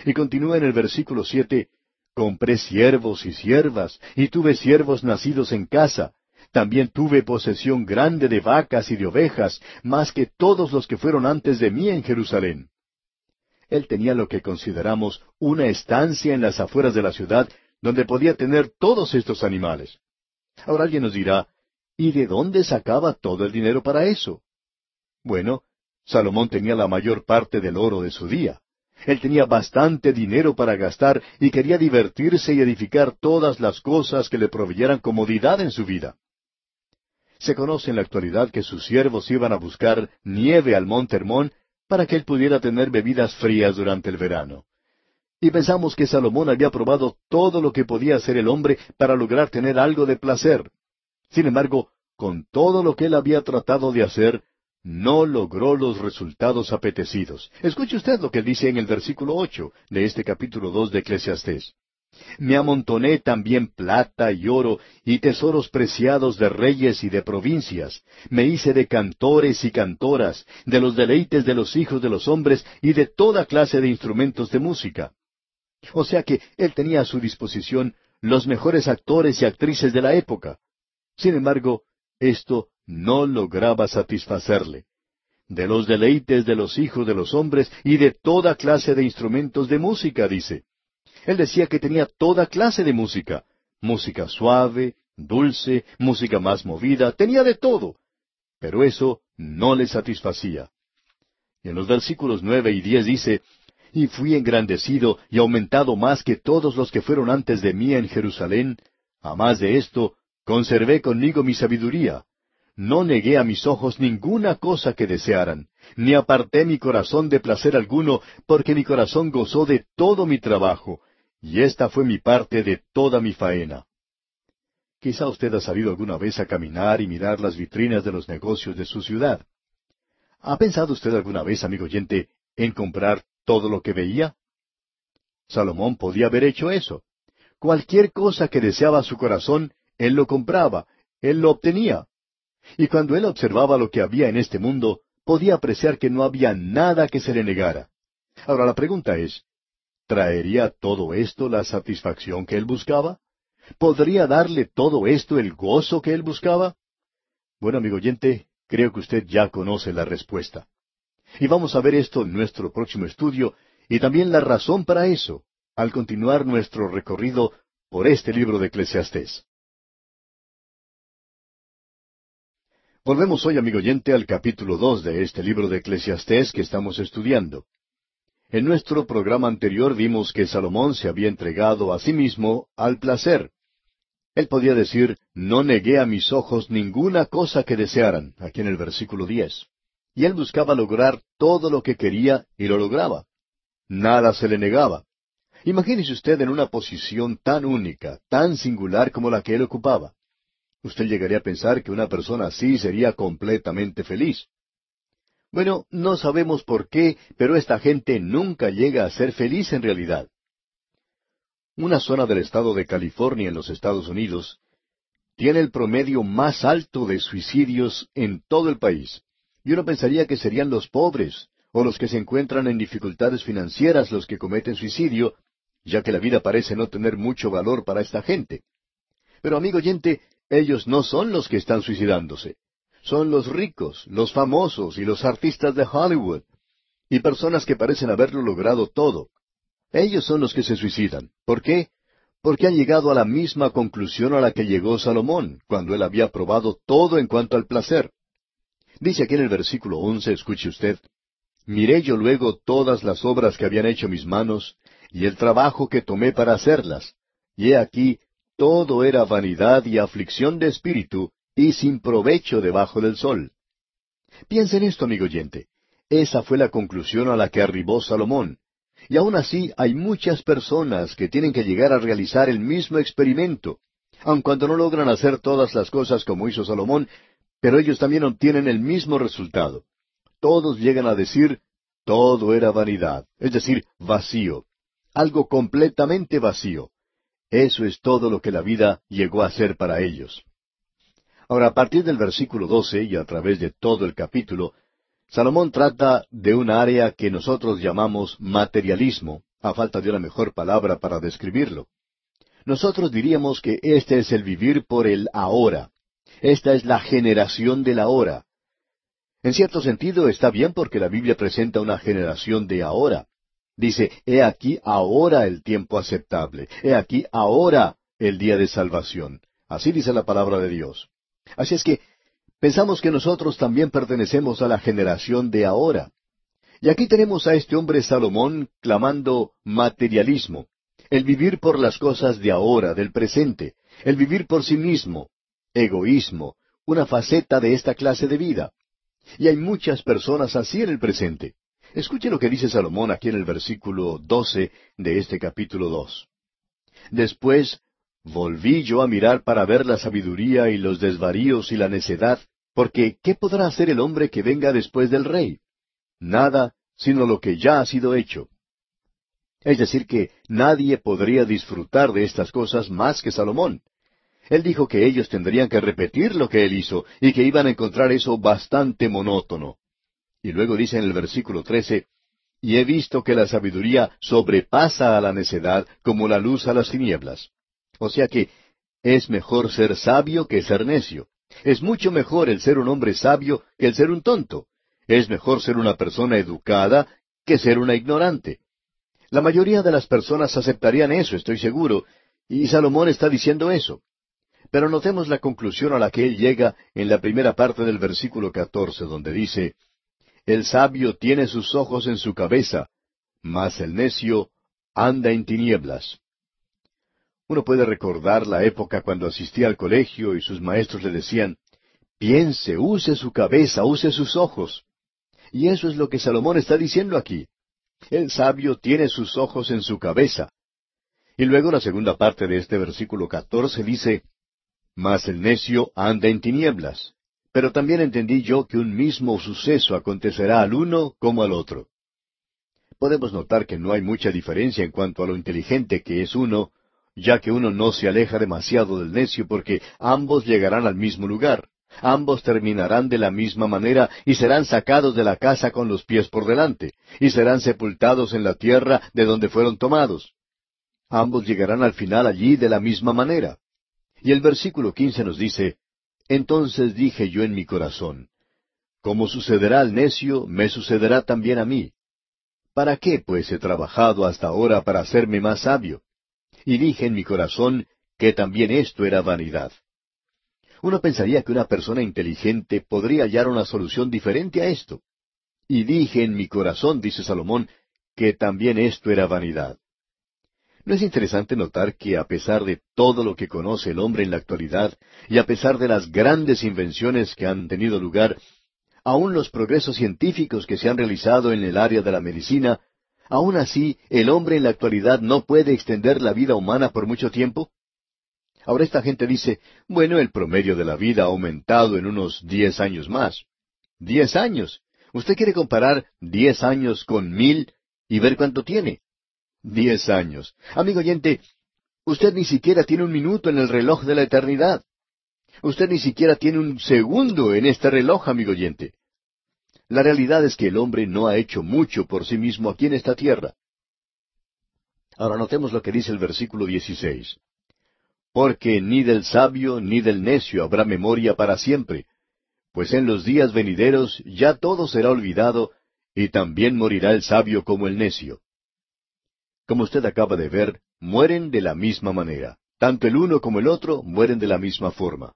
Y continúa en el versículo siete, Compré siervos y siervas, y tuve siervos nacidos en casa. También tuve posesión grande de vacas y de ovejas, más que todos los que fueron antes de mí en Jerusalén. Él tenía lo que consideramos una estancia en las afueras de la ciudad, donde podía tener todos estos animales. Ahora alguien nos dirá, ¿y de dónde sacaba todo el dinero para eso? Bueno, Salomón tenía la mayor parte del oro de su día. Él tenía bastante dinero para gastar y quería divertirse y edificar todas las cosas que le proveyeran comodidad en su vida. Se conoce en la actualidad que sus siervos iban a buscar nieve al monte Hermón para que él pudiera tener bebidas frías durante el verano. Y pensamos que Salomón había probado todo lo que podía hacer el hombre para lograr tener algo de placer. Sin embargo, con todo lo que él había tratado de hacer, no logró los resultados apetecidos. Escuche usted lo que dice en el versículo ocho de este capítulo dos de Eclesiastés. Me amontoné también plata y oro y tesoros preciados de reyes y de provincias. Me hice de cantores y cantoras, de los deleites de los hijos de los hombres y de toda clase de instrumentos de música. O sea que él tenía a su disposición los mejores actores y actrices de la época. Sin embargo, esto no lograba satisfacerle. De los deleites de los hijos de los hombres y de toda clase de instrumentos de música, dice. Él decía que tenía toda clase de música, música suave, dulce, música más movida, tenía de todo. Pero eso no le satisfacía. Y en los versículos nueve y diez dice, Y fui engrandecido y aumentado más que todos los que fueron antes de mí en Jerusalén, a más de esto, conservé conmigo mi sabiduría, no negué a mis ojos ninguna cosa que desearan, ni aparté mi corazón de placer alguno, porque mi corazón gozó de todo mi trabajo, y esta fue mi parte de toda mi faena. Quizá usted ha salido alguna vez a caminar y mirar las vitrinas de los negocios de su ciudad. ¿Ha pensado usted alguna vez, amigo oyente, en comprar todo lo que veía? Salomón podía haber hecho eso. Cualquier cosa que deseaba su corazón, él lo compraba, él lo obtenía. Y cuando él observaba lo que había en este mundo, podía apreciar que no había nada que se le negara. Ahora la pregunta es, ¿traería todo esto la satisfacción que él buscaba? ¿Podría darle todo esto el gozo que él buscaba? Bueno, amigo oyente, creo que usted ya conoce la respuesta. Y vamos a ver esto en nuestro próximo estudio y también la razón para eso, al continuar nuestro recorrido por este libro de Eclesiastés. Volvemos hoy, amigo oyente, al capítulo dos de este libro de Eclesiastés que estamos estudiando. En nuestro programa anterior vimos que Salomón se había entregado a sí mismo al placer. Él podía decir, no negué a mis ojos ninguna cosa que desearan, aquí en el versículo diez. Y él buscaba lograr todo lo que quería y lo lograba. Nada se le negaba. Imagínese usted en una posición tan única, tan singular como la que él ocupaba. Usted llegaría a pensar que una persona así sería completamente feliz. Bueno, no sabemos por qué, pero esta gente nunca llega a ser feliz en realidad. Una zona del estado de California en los Estados Unidos tiene el promedio más alto de suicidios en todo el país. Y uno pensaría que serían los pobres o los que se encuentran en dificultades financieras los que cometen suicidio, ya que la vida parece no tener mucho valor para esta gente. Pero amigo oyente, ellos no son los que están suicidándose. Son los ricos, los famosos y los artistas de Hollywood. Y personas que parecen haberlo logrado todo. Ellos son los que se suicidan. ¿Por qué? porque han llegado a la misma conclusión a la que llegó Salomón, cuando él había probado todo en cuanto al placer. Dice aquí en el versículo once, escuche usted, Miré yo luego todas las obras que habían hecho mis manos, y el trabajo que tomé para hacerlas, y he aquí, todo era vanidad y aflicción de espíritu, y sin provecho debajo del sol. Piensa en esto, amigo oyente. Esa fue la conclusión a la que arribó Salomón. Y aún así hay muchas personas que tienen que llegar a realizar el mismo experimento, aun cuando no logran hacer todas las cosas como hizo Salomón, pero ellos también obtienen el mismo resultado. Todos llegan a decir, todo era vanidad, es decir, vacío, algo completamente vacío. Eso es todo lo que la vida llegó a ser para ellos. Ahora, a partir del versículo 12 y a través de todo el capítulo, Salomón trata de un área que nosotros llamamos materialismo, a falta de una mejor palabra para describirlo. Nosotros diríamos que este es el vivir por el ahora. Esta es la generación del ahora. En cierto sentido está bien porque la Biblia presenta una generación de ahora. Dice, he aquí ahora el tiempo aceptable, he aquí ahora el día de salvación. Así dice la palabra de Dios. Así es que pensamos que nosotros también pertenecemos a la generación de ahora. Y aquí tenemos a este hombre Salomón clamando materialismo, el vivir por las cosas de ahora, del presente, el vivir por sí mismo, egoísmo, una faceta de esta clase de vida. Y hay muchas personas así en el presente. Escuche lo que dice Salomón aquí en el versículo doce de este capítulo dos. Después Volví yo a mirar para ver la sabiduría y los desvaríos y la necedad, porque ¿qué podrá hacer el hombre que venga después del rey? Nada, sino lo que ya ha sido hecho. Es decir, que nadie podría disfrutar de estas cosas más que Salomón. Él dijo que ellos tendrían que repetir lo que él hizo y que iban a encontrar eso bastante monótono. Y luego dice en el versículo trece, Y he visto que la sabiduría sobrepasa a la necedad como la luz a las tinieblas. O sea que es mejor ser sabio que ser necio. Es mucho mejor el ser un hombre sabio que el ser un tonto. Es mejor ser una persona educada que ser una ignorante. La mayoría de las personas aceptarían eso, estoy seguro, y Salomón está diciendo eso. Pero notemos la conclusión a la que él llega en la primera parte del versículo catorce, donde dice, El sabio tiene sus ojos en su cabeza, mas el necio anda en tinieblas. Uno puede recordar la época cuando asistía al colegio y sus maestros le decían, piense, use su cabeza, use sus ojos. Y eso es lo que Salomón está diciendo aquí. El sabio tiene sus ojos en su cabeza. Y luego la segunda parte de este versículo catorce dice, Mas el necio anda en tinieblas. Pero también entendí yo que un mismo suceso acontecerá al uno como al otro. Podemos notar que no hay mucha diferencia en cuanto a lo inteligente que es uno ya que uno no se aleja demasiado del necio porque ambos llegarán al mismo lugar, ambos terminarán de la misma manera y serán sacados de la casa con los pies por delante, y serán sepultados en la tierra de donde fueron tomados. Ambos llegarán al final allí de la misma manera. Y el versículo quince nos dice, Entonces dije yo en mi corazón, Como sucederá al necio, me sucederá también a mí. ¿Para qué pues he trabajado hasta ahora para hacerme más sabio? y dije en mi corazón que también esto era vanidad. Uno pensaría que una persona inteligente podría hallar una solución diferente a esto. Y dije en mi corazón, dice Salomón, que también esto era vanidad. ¿No es interesante notar que a pesar de todo lo que conoce el hombre en la actualidad, y a pesar de las grandes invenciones que han tenido lugar, aun los progresos científicos que se han realizado en el área de la medicina, ¿Aún así, el hombre en la actualidad no puede extender la vida humana por mucho tiempo? Ahora esta gente dice, bueno, el promedio de la vida ha aumentado en unos diez años más. Diez años. ¿Usted quiere comparar diez años con mil y ver cuánto tiene? Diez años. Amigo oyente, usted ni siquiera tiene un minuto en el reloj de la eternidad. Usted ni siquiera tiene un segundo en este reloj, amigo oyente. La realidad es que el hombre no ha hecho mucho por sí mismo aquí en esta tierra. Ahora notemos lo que dice el versículo 16. Porque ni del sabio ni del necio habrá memoria para siempre, pues en los días venideros ya todo será olvidado, y también morirá el sabio como el necio. Como usted acaba de ver, mueren de la misma manera. Tanto el uno como el otro mueren de la misma forma.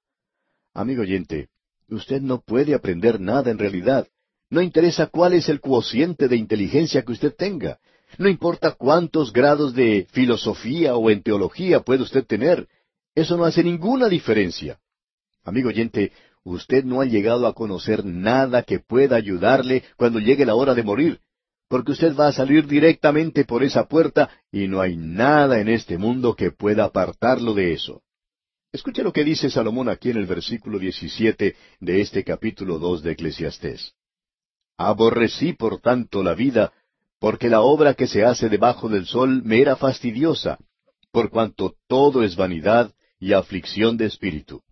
Amigo oyente, usted no puede aprender nada en realidad. No interesa cuál es el cociente de inteligencia que usted tenga. No importa cuántos grados de filosofía o en teología puede usted tener. Eso no hace ninguna diferencia. Amigo oyente, usted no ha llegado a conocer nada que pueda ayudarle cuando llegue la hora de morir, porque usted va a salir directamente por esa puerta y no hay nada en este mundo que pueda apartarlo de eso. Escuche lo que dice Salomón aquí en el versículo 17 de este capítulo 2 de Eclesiastés. Aborrecí por tanto la vida, porque la obra que se hace debajo del sol me era fastidiosa, por cuanto todo es vanidad y aflicción de espíritu.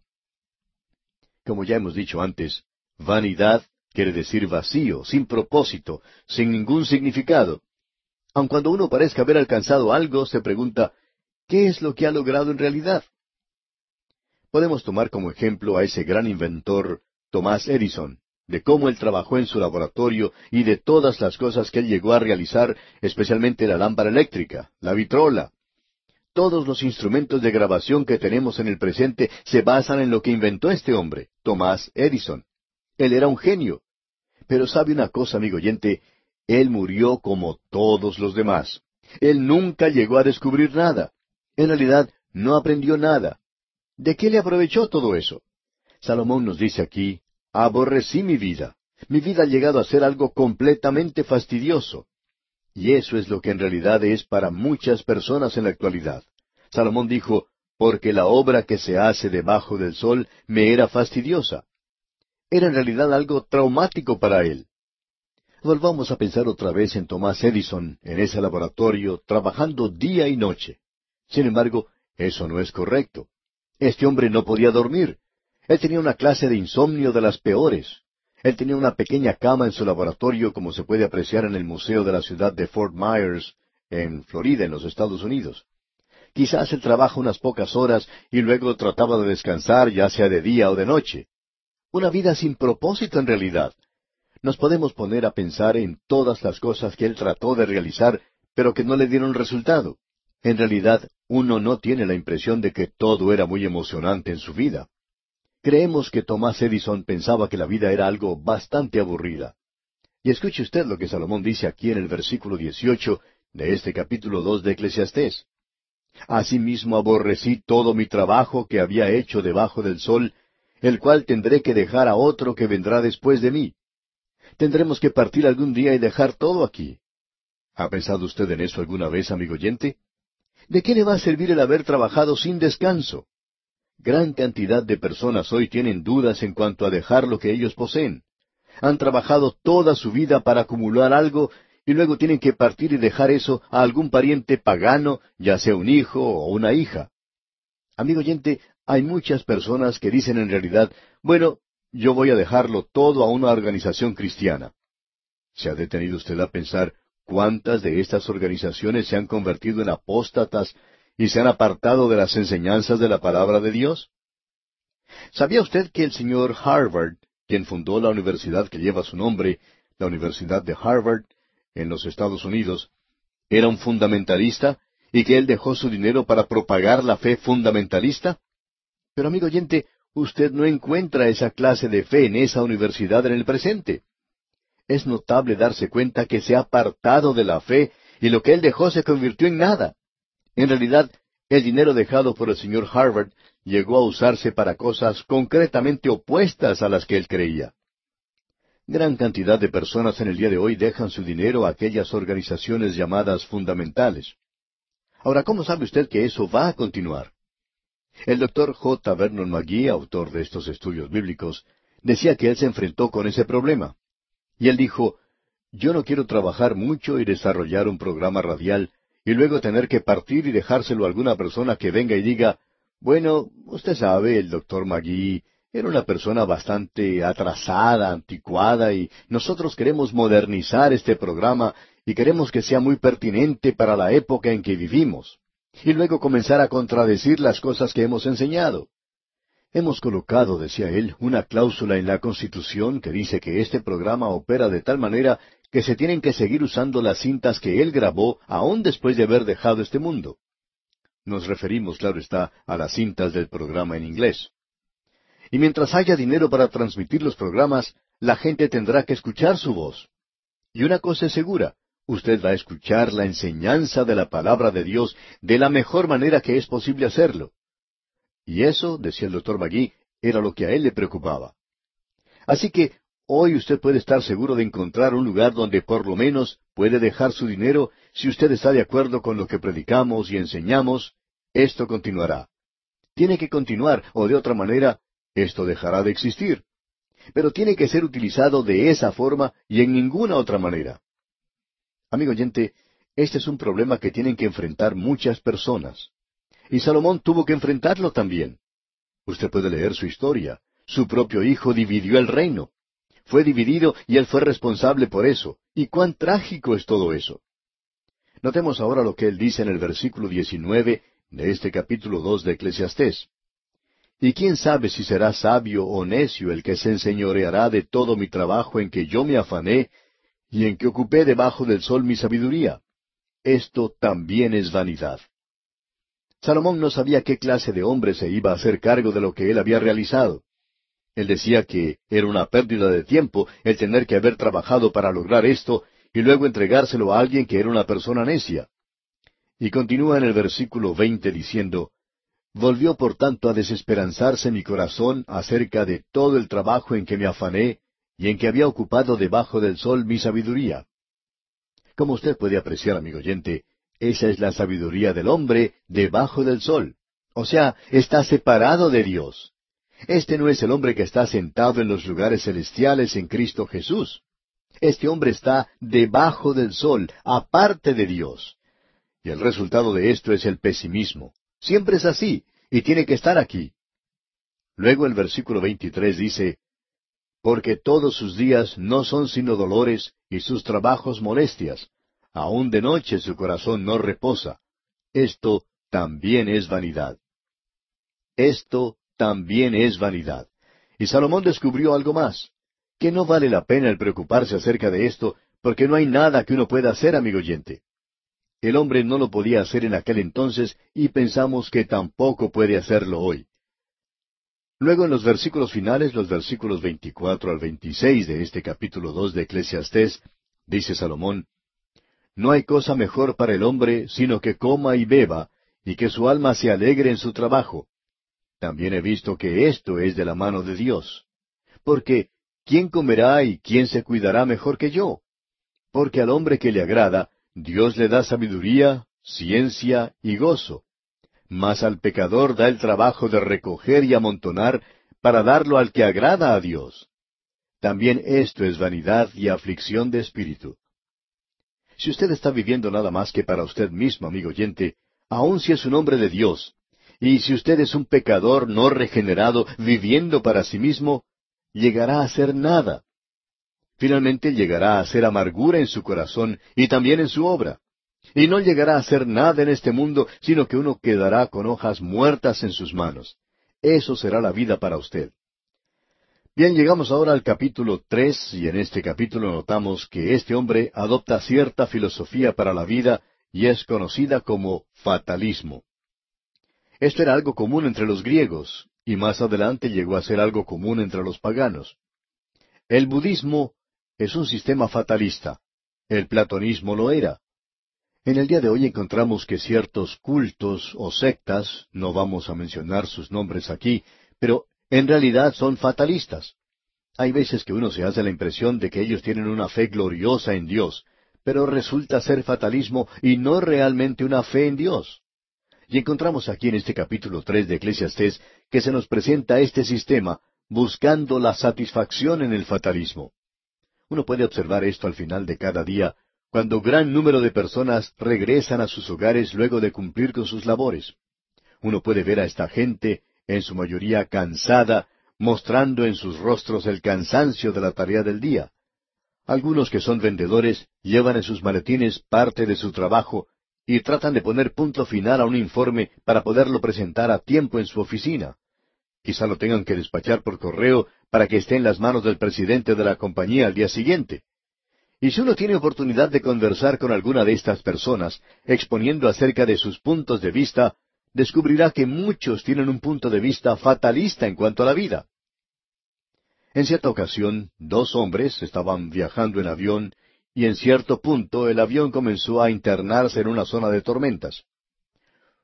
Como ya hemos dicho antes, vanidad quiere decir vacío, sin propósito, sin ningún significado. Aun cuando uno parezca haber alcanzado algo, se pregunta, ¿qué es lo que ha logrado en realidad? Podemos tomar como ejemplo a ese gran inventor, Tomás Edison, de cómo él trabajó en su laboratorio y de todas las cosas que él llegó a realizar, especialmente la lámpara eléctrica, la vitrola, todos los instrumentos de grabación que tenemos en el presente se basan en lo que inventó este hombre, Tomás Edison. Él era un genio. Pero sabe una cosa, amigo oyente, él murió como todos los demás. Él nunca llegó a descubrir nada. En realidad, no aprendió nada. ¿De qué le aprovechó todo eso? Salomón nos dice aquí, aborrecí mi vida. Mi vida ha llegado a ser algo completamente fastidioso. Y eso es lo que en realidad es para muchas personas en la actualidad. Salomón dijo, porque la obra que se hace debajo del sol me era fastidiosa. Era en realidad algo traumático para él. Volvamos a pensar otra vez en Tomás Edison, en ese laboratorio, trabajando día y noche. Sin embargo, eso no es correcto. Este hombre no podía dormir. Él tenía una clase de insomnio de las peores. Él tenía una pequeña cama en su laboratorio, como se puede apreciar en el museo de la ciudad de Fort Myers, en Florida, en los Estados Unidos. Quizás él trabaja unas pocas horas y luego trataba de descansar, ya sea de día o de noche. Una vida sin propósito en realidad. Nos podemos poner a pensar en todas las cosas que él trató de realizar, pero que no le dieron resultado. En realidad, uno no tiene la impresión de que todo era muy emocionante en su vida. Creemos que Tomás Edison pensaba que la vida era algo bastante aburrida. Y escuche usted lo que Salomón dice aquí en el versículo 18 de este capítulo 2 de Eclesiastés. Asimismo aborrecí todo mi trabajo que había hecho debajo del sol, el cual tendré que dejar a otro que vendrá después de mí. Tendremos que partir algún día y dejar todo aquí. ¿Ha pensado usted en eso alguna vez, amigo oyente? ¿De qué le va a servir el haber trabajado sin descanso? Gran cantidad de personas hoy tienen dudas en cuanto a dejar lo que ellos poseen. Han trabajado toda su vida para acumular algo y luego tienen que partir y dejar eso a algún pariente pagano, ya sea un hijo o una hija. Amigo oyente, hay muchas personas que dicen en realidad, bueno, yo voy a dejarlo todo a una organización cristiana. ¿Se ha detenido usted a pensar cuántas de estas organizaciones se han convertido en apóstatas y se han apartado de las enseñanzas de la palabra de Dios? ¿Sabía usted que el señor Harvard, quien fundó la universidad que lleva su nombre, la Universidad de Harvard, en los Estados Unidos, era un fundamentalista y que él dejó su dinero para propagar la fe fundamentalista? Pero amigo oyente, usted no encuentra esa clase de fe en esa universidad en el presente. Es notable darse cuenta que se ha apartado de la fe y lo que él dejó se convirtió en nada. En realidad, el dinero dejado por el señor Harvard llegó a usarse para cosas concretamente opuestas a las que él creía. Gran cantidad de personas en el día de hoy dejan su dinero a aquellas organizaciones llamadas fundamentales. Ahora, ¿cómo sabe usted que eso va a continuar? El doctor J. Vernon McGee, autor de estos estudios bíblicos, decía que él se enfrentó con ese problema. Y él dijo, yo no quiero trabajar mucho y desarrollar un programa radial y luego tener que partir y dejárselo a alguna persona que venga y diga, bueno, usted sabe, el doctor Magui era una persona bastante atrasada, anticuada, y nosotros queremos modernizar este programa y queremos que sea muy pertinente para la época en que vivimos. Y luego comenzar a contradecir las cosas que hemos enseñado. Hemos colocado, decía él, una cláusula en la Constitución que dice que este programa opera de tal manera que se tienen que seguir usando las cintas que él grabó aún después de haber dejado este mundo. Nos referimos, claro está, a las cintas del programa en inglés. Y mientras haya dinero para transmitir los programas, la gente tendrá que escuchar su voz. Y una cosa es segura, usted va a escuchar la enseñanza de la palabra de Dios de la mejor manera que es posible hacerlo. Y eso, decía el doctor Magui, era lo que a él le preocupaba. Así que hoy usted puede estar seguro de encontrar un lugar donde por lo menos puede dejar su dinero si usted está de acuerdo con lo que predicamos y enseñamos, esto continuará. Tiene que continuar, o de otra manera, esto dejará de existir. Pero tiene que ser utilizado de esa forma y en ninguna otra manera. Amigo oyente, este es un problema que tienen que enfrentar muchas personas. Y Salomón tuvo que enfrentarlo también. Usted puede leer su historia. Su propio hijo dividió el reino. Fue dividido y él fue responsable por eso. ¿Y cuán trágico es todo eso? Notemos ahora lo que él dice en el versículo 19 de este capítulo dos de Eclesiastés. ¿Y quién sabe si será sabio o necio el que se enseñoreará de todo mi trabajo en que yo me afané y en que ocupé debajo del sol mi sabiduría? Esto también es vanidad. Salomón no sabía qué clase de hombre se iba a hacer cargo de lo que él había realizado. Él decía que era una pérdida de tiempo el tener que haber trabajado para lograr esto y luego entregárselo a alguien que era una persona necia. Y continúa en el versículo veinte diciendo, Volvió por tanto a desesperanzarse mi corazón acerca de todo el trabajo en que me afané y en que había ocupado debajo del sol mi sabiduría. Como usted puede apreciar, amigo oyente, esa es la sabiduría del hombre debajo del sol. O sea, está separado de Dios. Este no es el hombre que está sentado en los lugares celestiales en Cristo Jesús. Este hombre está debajo del sol, aparte de Dios. Y el resultado de esto es el pesimismo. Siempre es así, y tiene que estar aquí. Luego el versículo 23 dice, Porque todos sus días no son sino dolores y sus trabajos molestias, aun de noche su corazón no reposa. Esto también es vanidad. Esto también es vanidad. Y Salomón descubrió algo más, que no vale la pena el preocuparse acerca de esto, porque no hay nada que uno pueda hacer, amigo oyente. El hombre no lo podía hacer en aquel entonces y pensamos que tampoco puede hacerlo hoy. Luego en los versículos finales, los versículos 24 al 26 de este capítulo 2 de Eclesiastés, dice Salomón, No hay cosa mejor para el hombre sino que coma y beba, y que su alma se alegre en su trabajo. También he visto que esto es de la mano de Dios. Porque, ¿quién comerá y quién se cuidará mejor que yo? Porque al hombre que le agrada, Dios le da sabiduría, ciencia y gozo. Mas al pecador da el trabajo de recoger y amontonar para darlo al que agrada a Dios. También esto es vanidad y aflicción de espíritu. Si usted está viviendo nada más que para usted mismo, amigo oyente, aun si es un hombre de Dios, y si usted es un pecador no regenerado viviendo para sí mismo, llegará a ser nada. Finalmente llegará a ser amargura en su corazón y también en su obra. Y no llegará a ser nada en este mundo, sino que uno quedará con hojas muertas en sus manos. Eso será la vida para usted. Bien, llegamos ahora al capítulo tres, y en este capítulo notamos que este hombre adopta cierta filosofía para la vida y es conocida como fatalismo. Esto era algo común entre los griegos, y más adelante llegó a ser algo común entre los paganos. El budismo es un sistema fatalista. El platonismo lo era. En el día de hoy encontramos que ciertos cultos o sectas, no vamos a mencionar sus nombres aquí, pero en realidad son fatalistas. Hay veces que uno se hace la impresión de que ellos tienen una fe gloriosa en Dios, pero resulta ser fatalismo y no realmente una fe en Dios. Y encontramos aquí en este capítulo tres de Eclesiastés que se nos presenta este sistema buscando la satisfacción en el fatalismo. Uno puede observar esto al final de cada día, cuando gran número de personas regresan a sus hogares luego de cumplir con sus labores. Uno puede ver a esta gente, en su mayoría cansada, mostrando en sus rostros el cansancio de la tarea del día. Algunos que son vendedores llevan en sus maletines parte de su trabajo y tratan de poner punto final a un informe para poderlo presentar a tiempo en su oficina. Quizá lo tengan que despachar por correo para que esté en las manos del presidente de la compañía al día siguiente. Y si uno tiene oportunidad de conversar con alguna de estas personas, exponiendo acerca de sus puntos de vista, descubrirá que muchos tienen un punto de vista fatalista en cuanto a la vida. En cierta ocasión, dos hombres estaban viajando en avión y en cierto punto el avión comenzó a internarse en una zona de tormentas.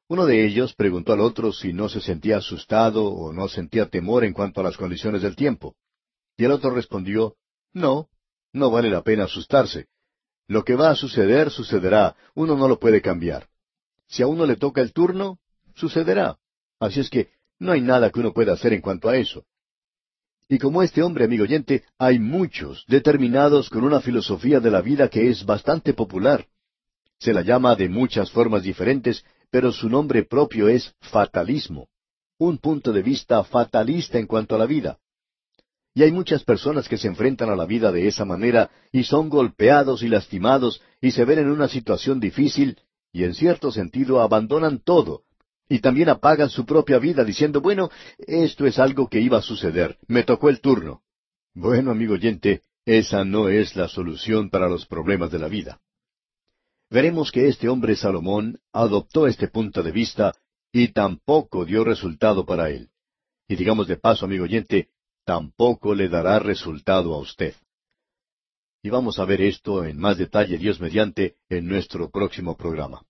Uno de ellos preguntó al otro si no se sentía asustado o no sentía temor en cuanto a las condiciones del tiempo. Y el otro respondió, No, no vale la pena asustarse. Lo que va a suceder, sucederá. Uno no lo puede cambiar. Si a uno le toca el turno, sucederá. Así es que no hay nada que uno pueda hacer en cuanto a eso. Y como este hombre, amigo oyente, hay muchos determinados con una filosofía de la vida que es bastante popular. Se la llama de muchas formas diferentes, pero su nombre propio es fatalismo. Un punto de vista fatalista en cuanto a la vida. Y hay muchas personas que se enfrentan a la vida de esa manera y son golpeados y lastimados y se ven en una situación difícil y en cierto sentido abandonan todo y también apagan su propia vida diciendo, bueno, esto es algo que iba a suceder, me tocó el turno. Bueno, amigo oyente, esa no es la solución para los problemas de la vida. Veremos que este hombre Salomón adoptó este punto de vista y tampoco dio resultado para él. Y digamos de paso, amigo oyente, tampoco le dará resultado a usted. Y vamos a ver esto en más detalle, Dios mediante, en nuestro próximo programa.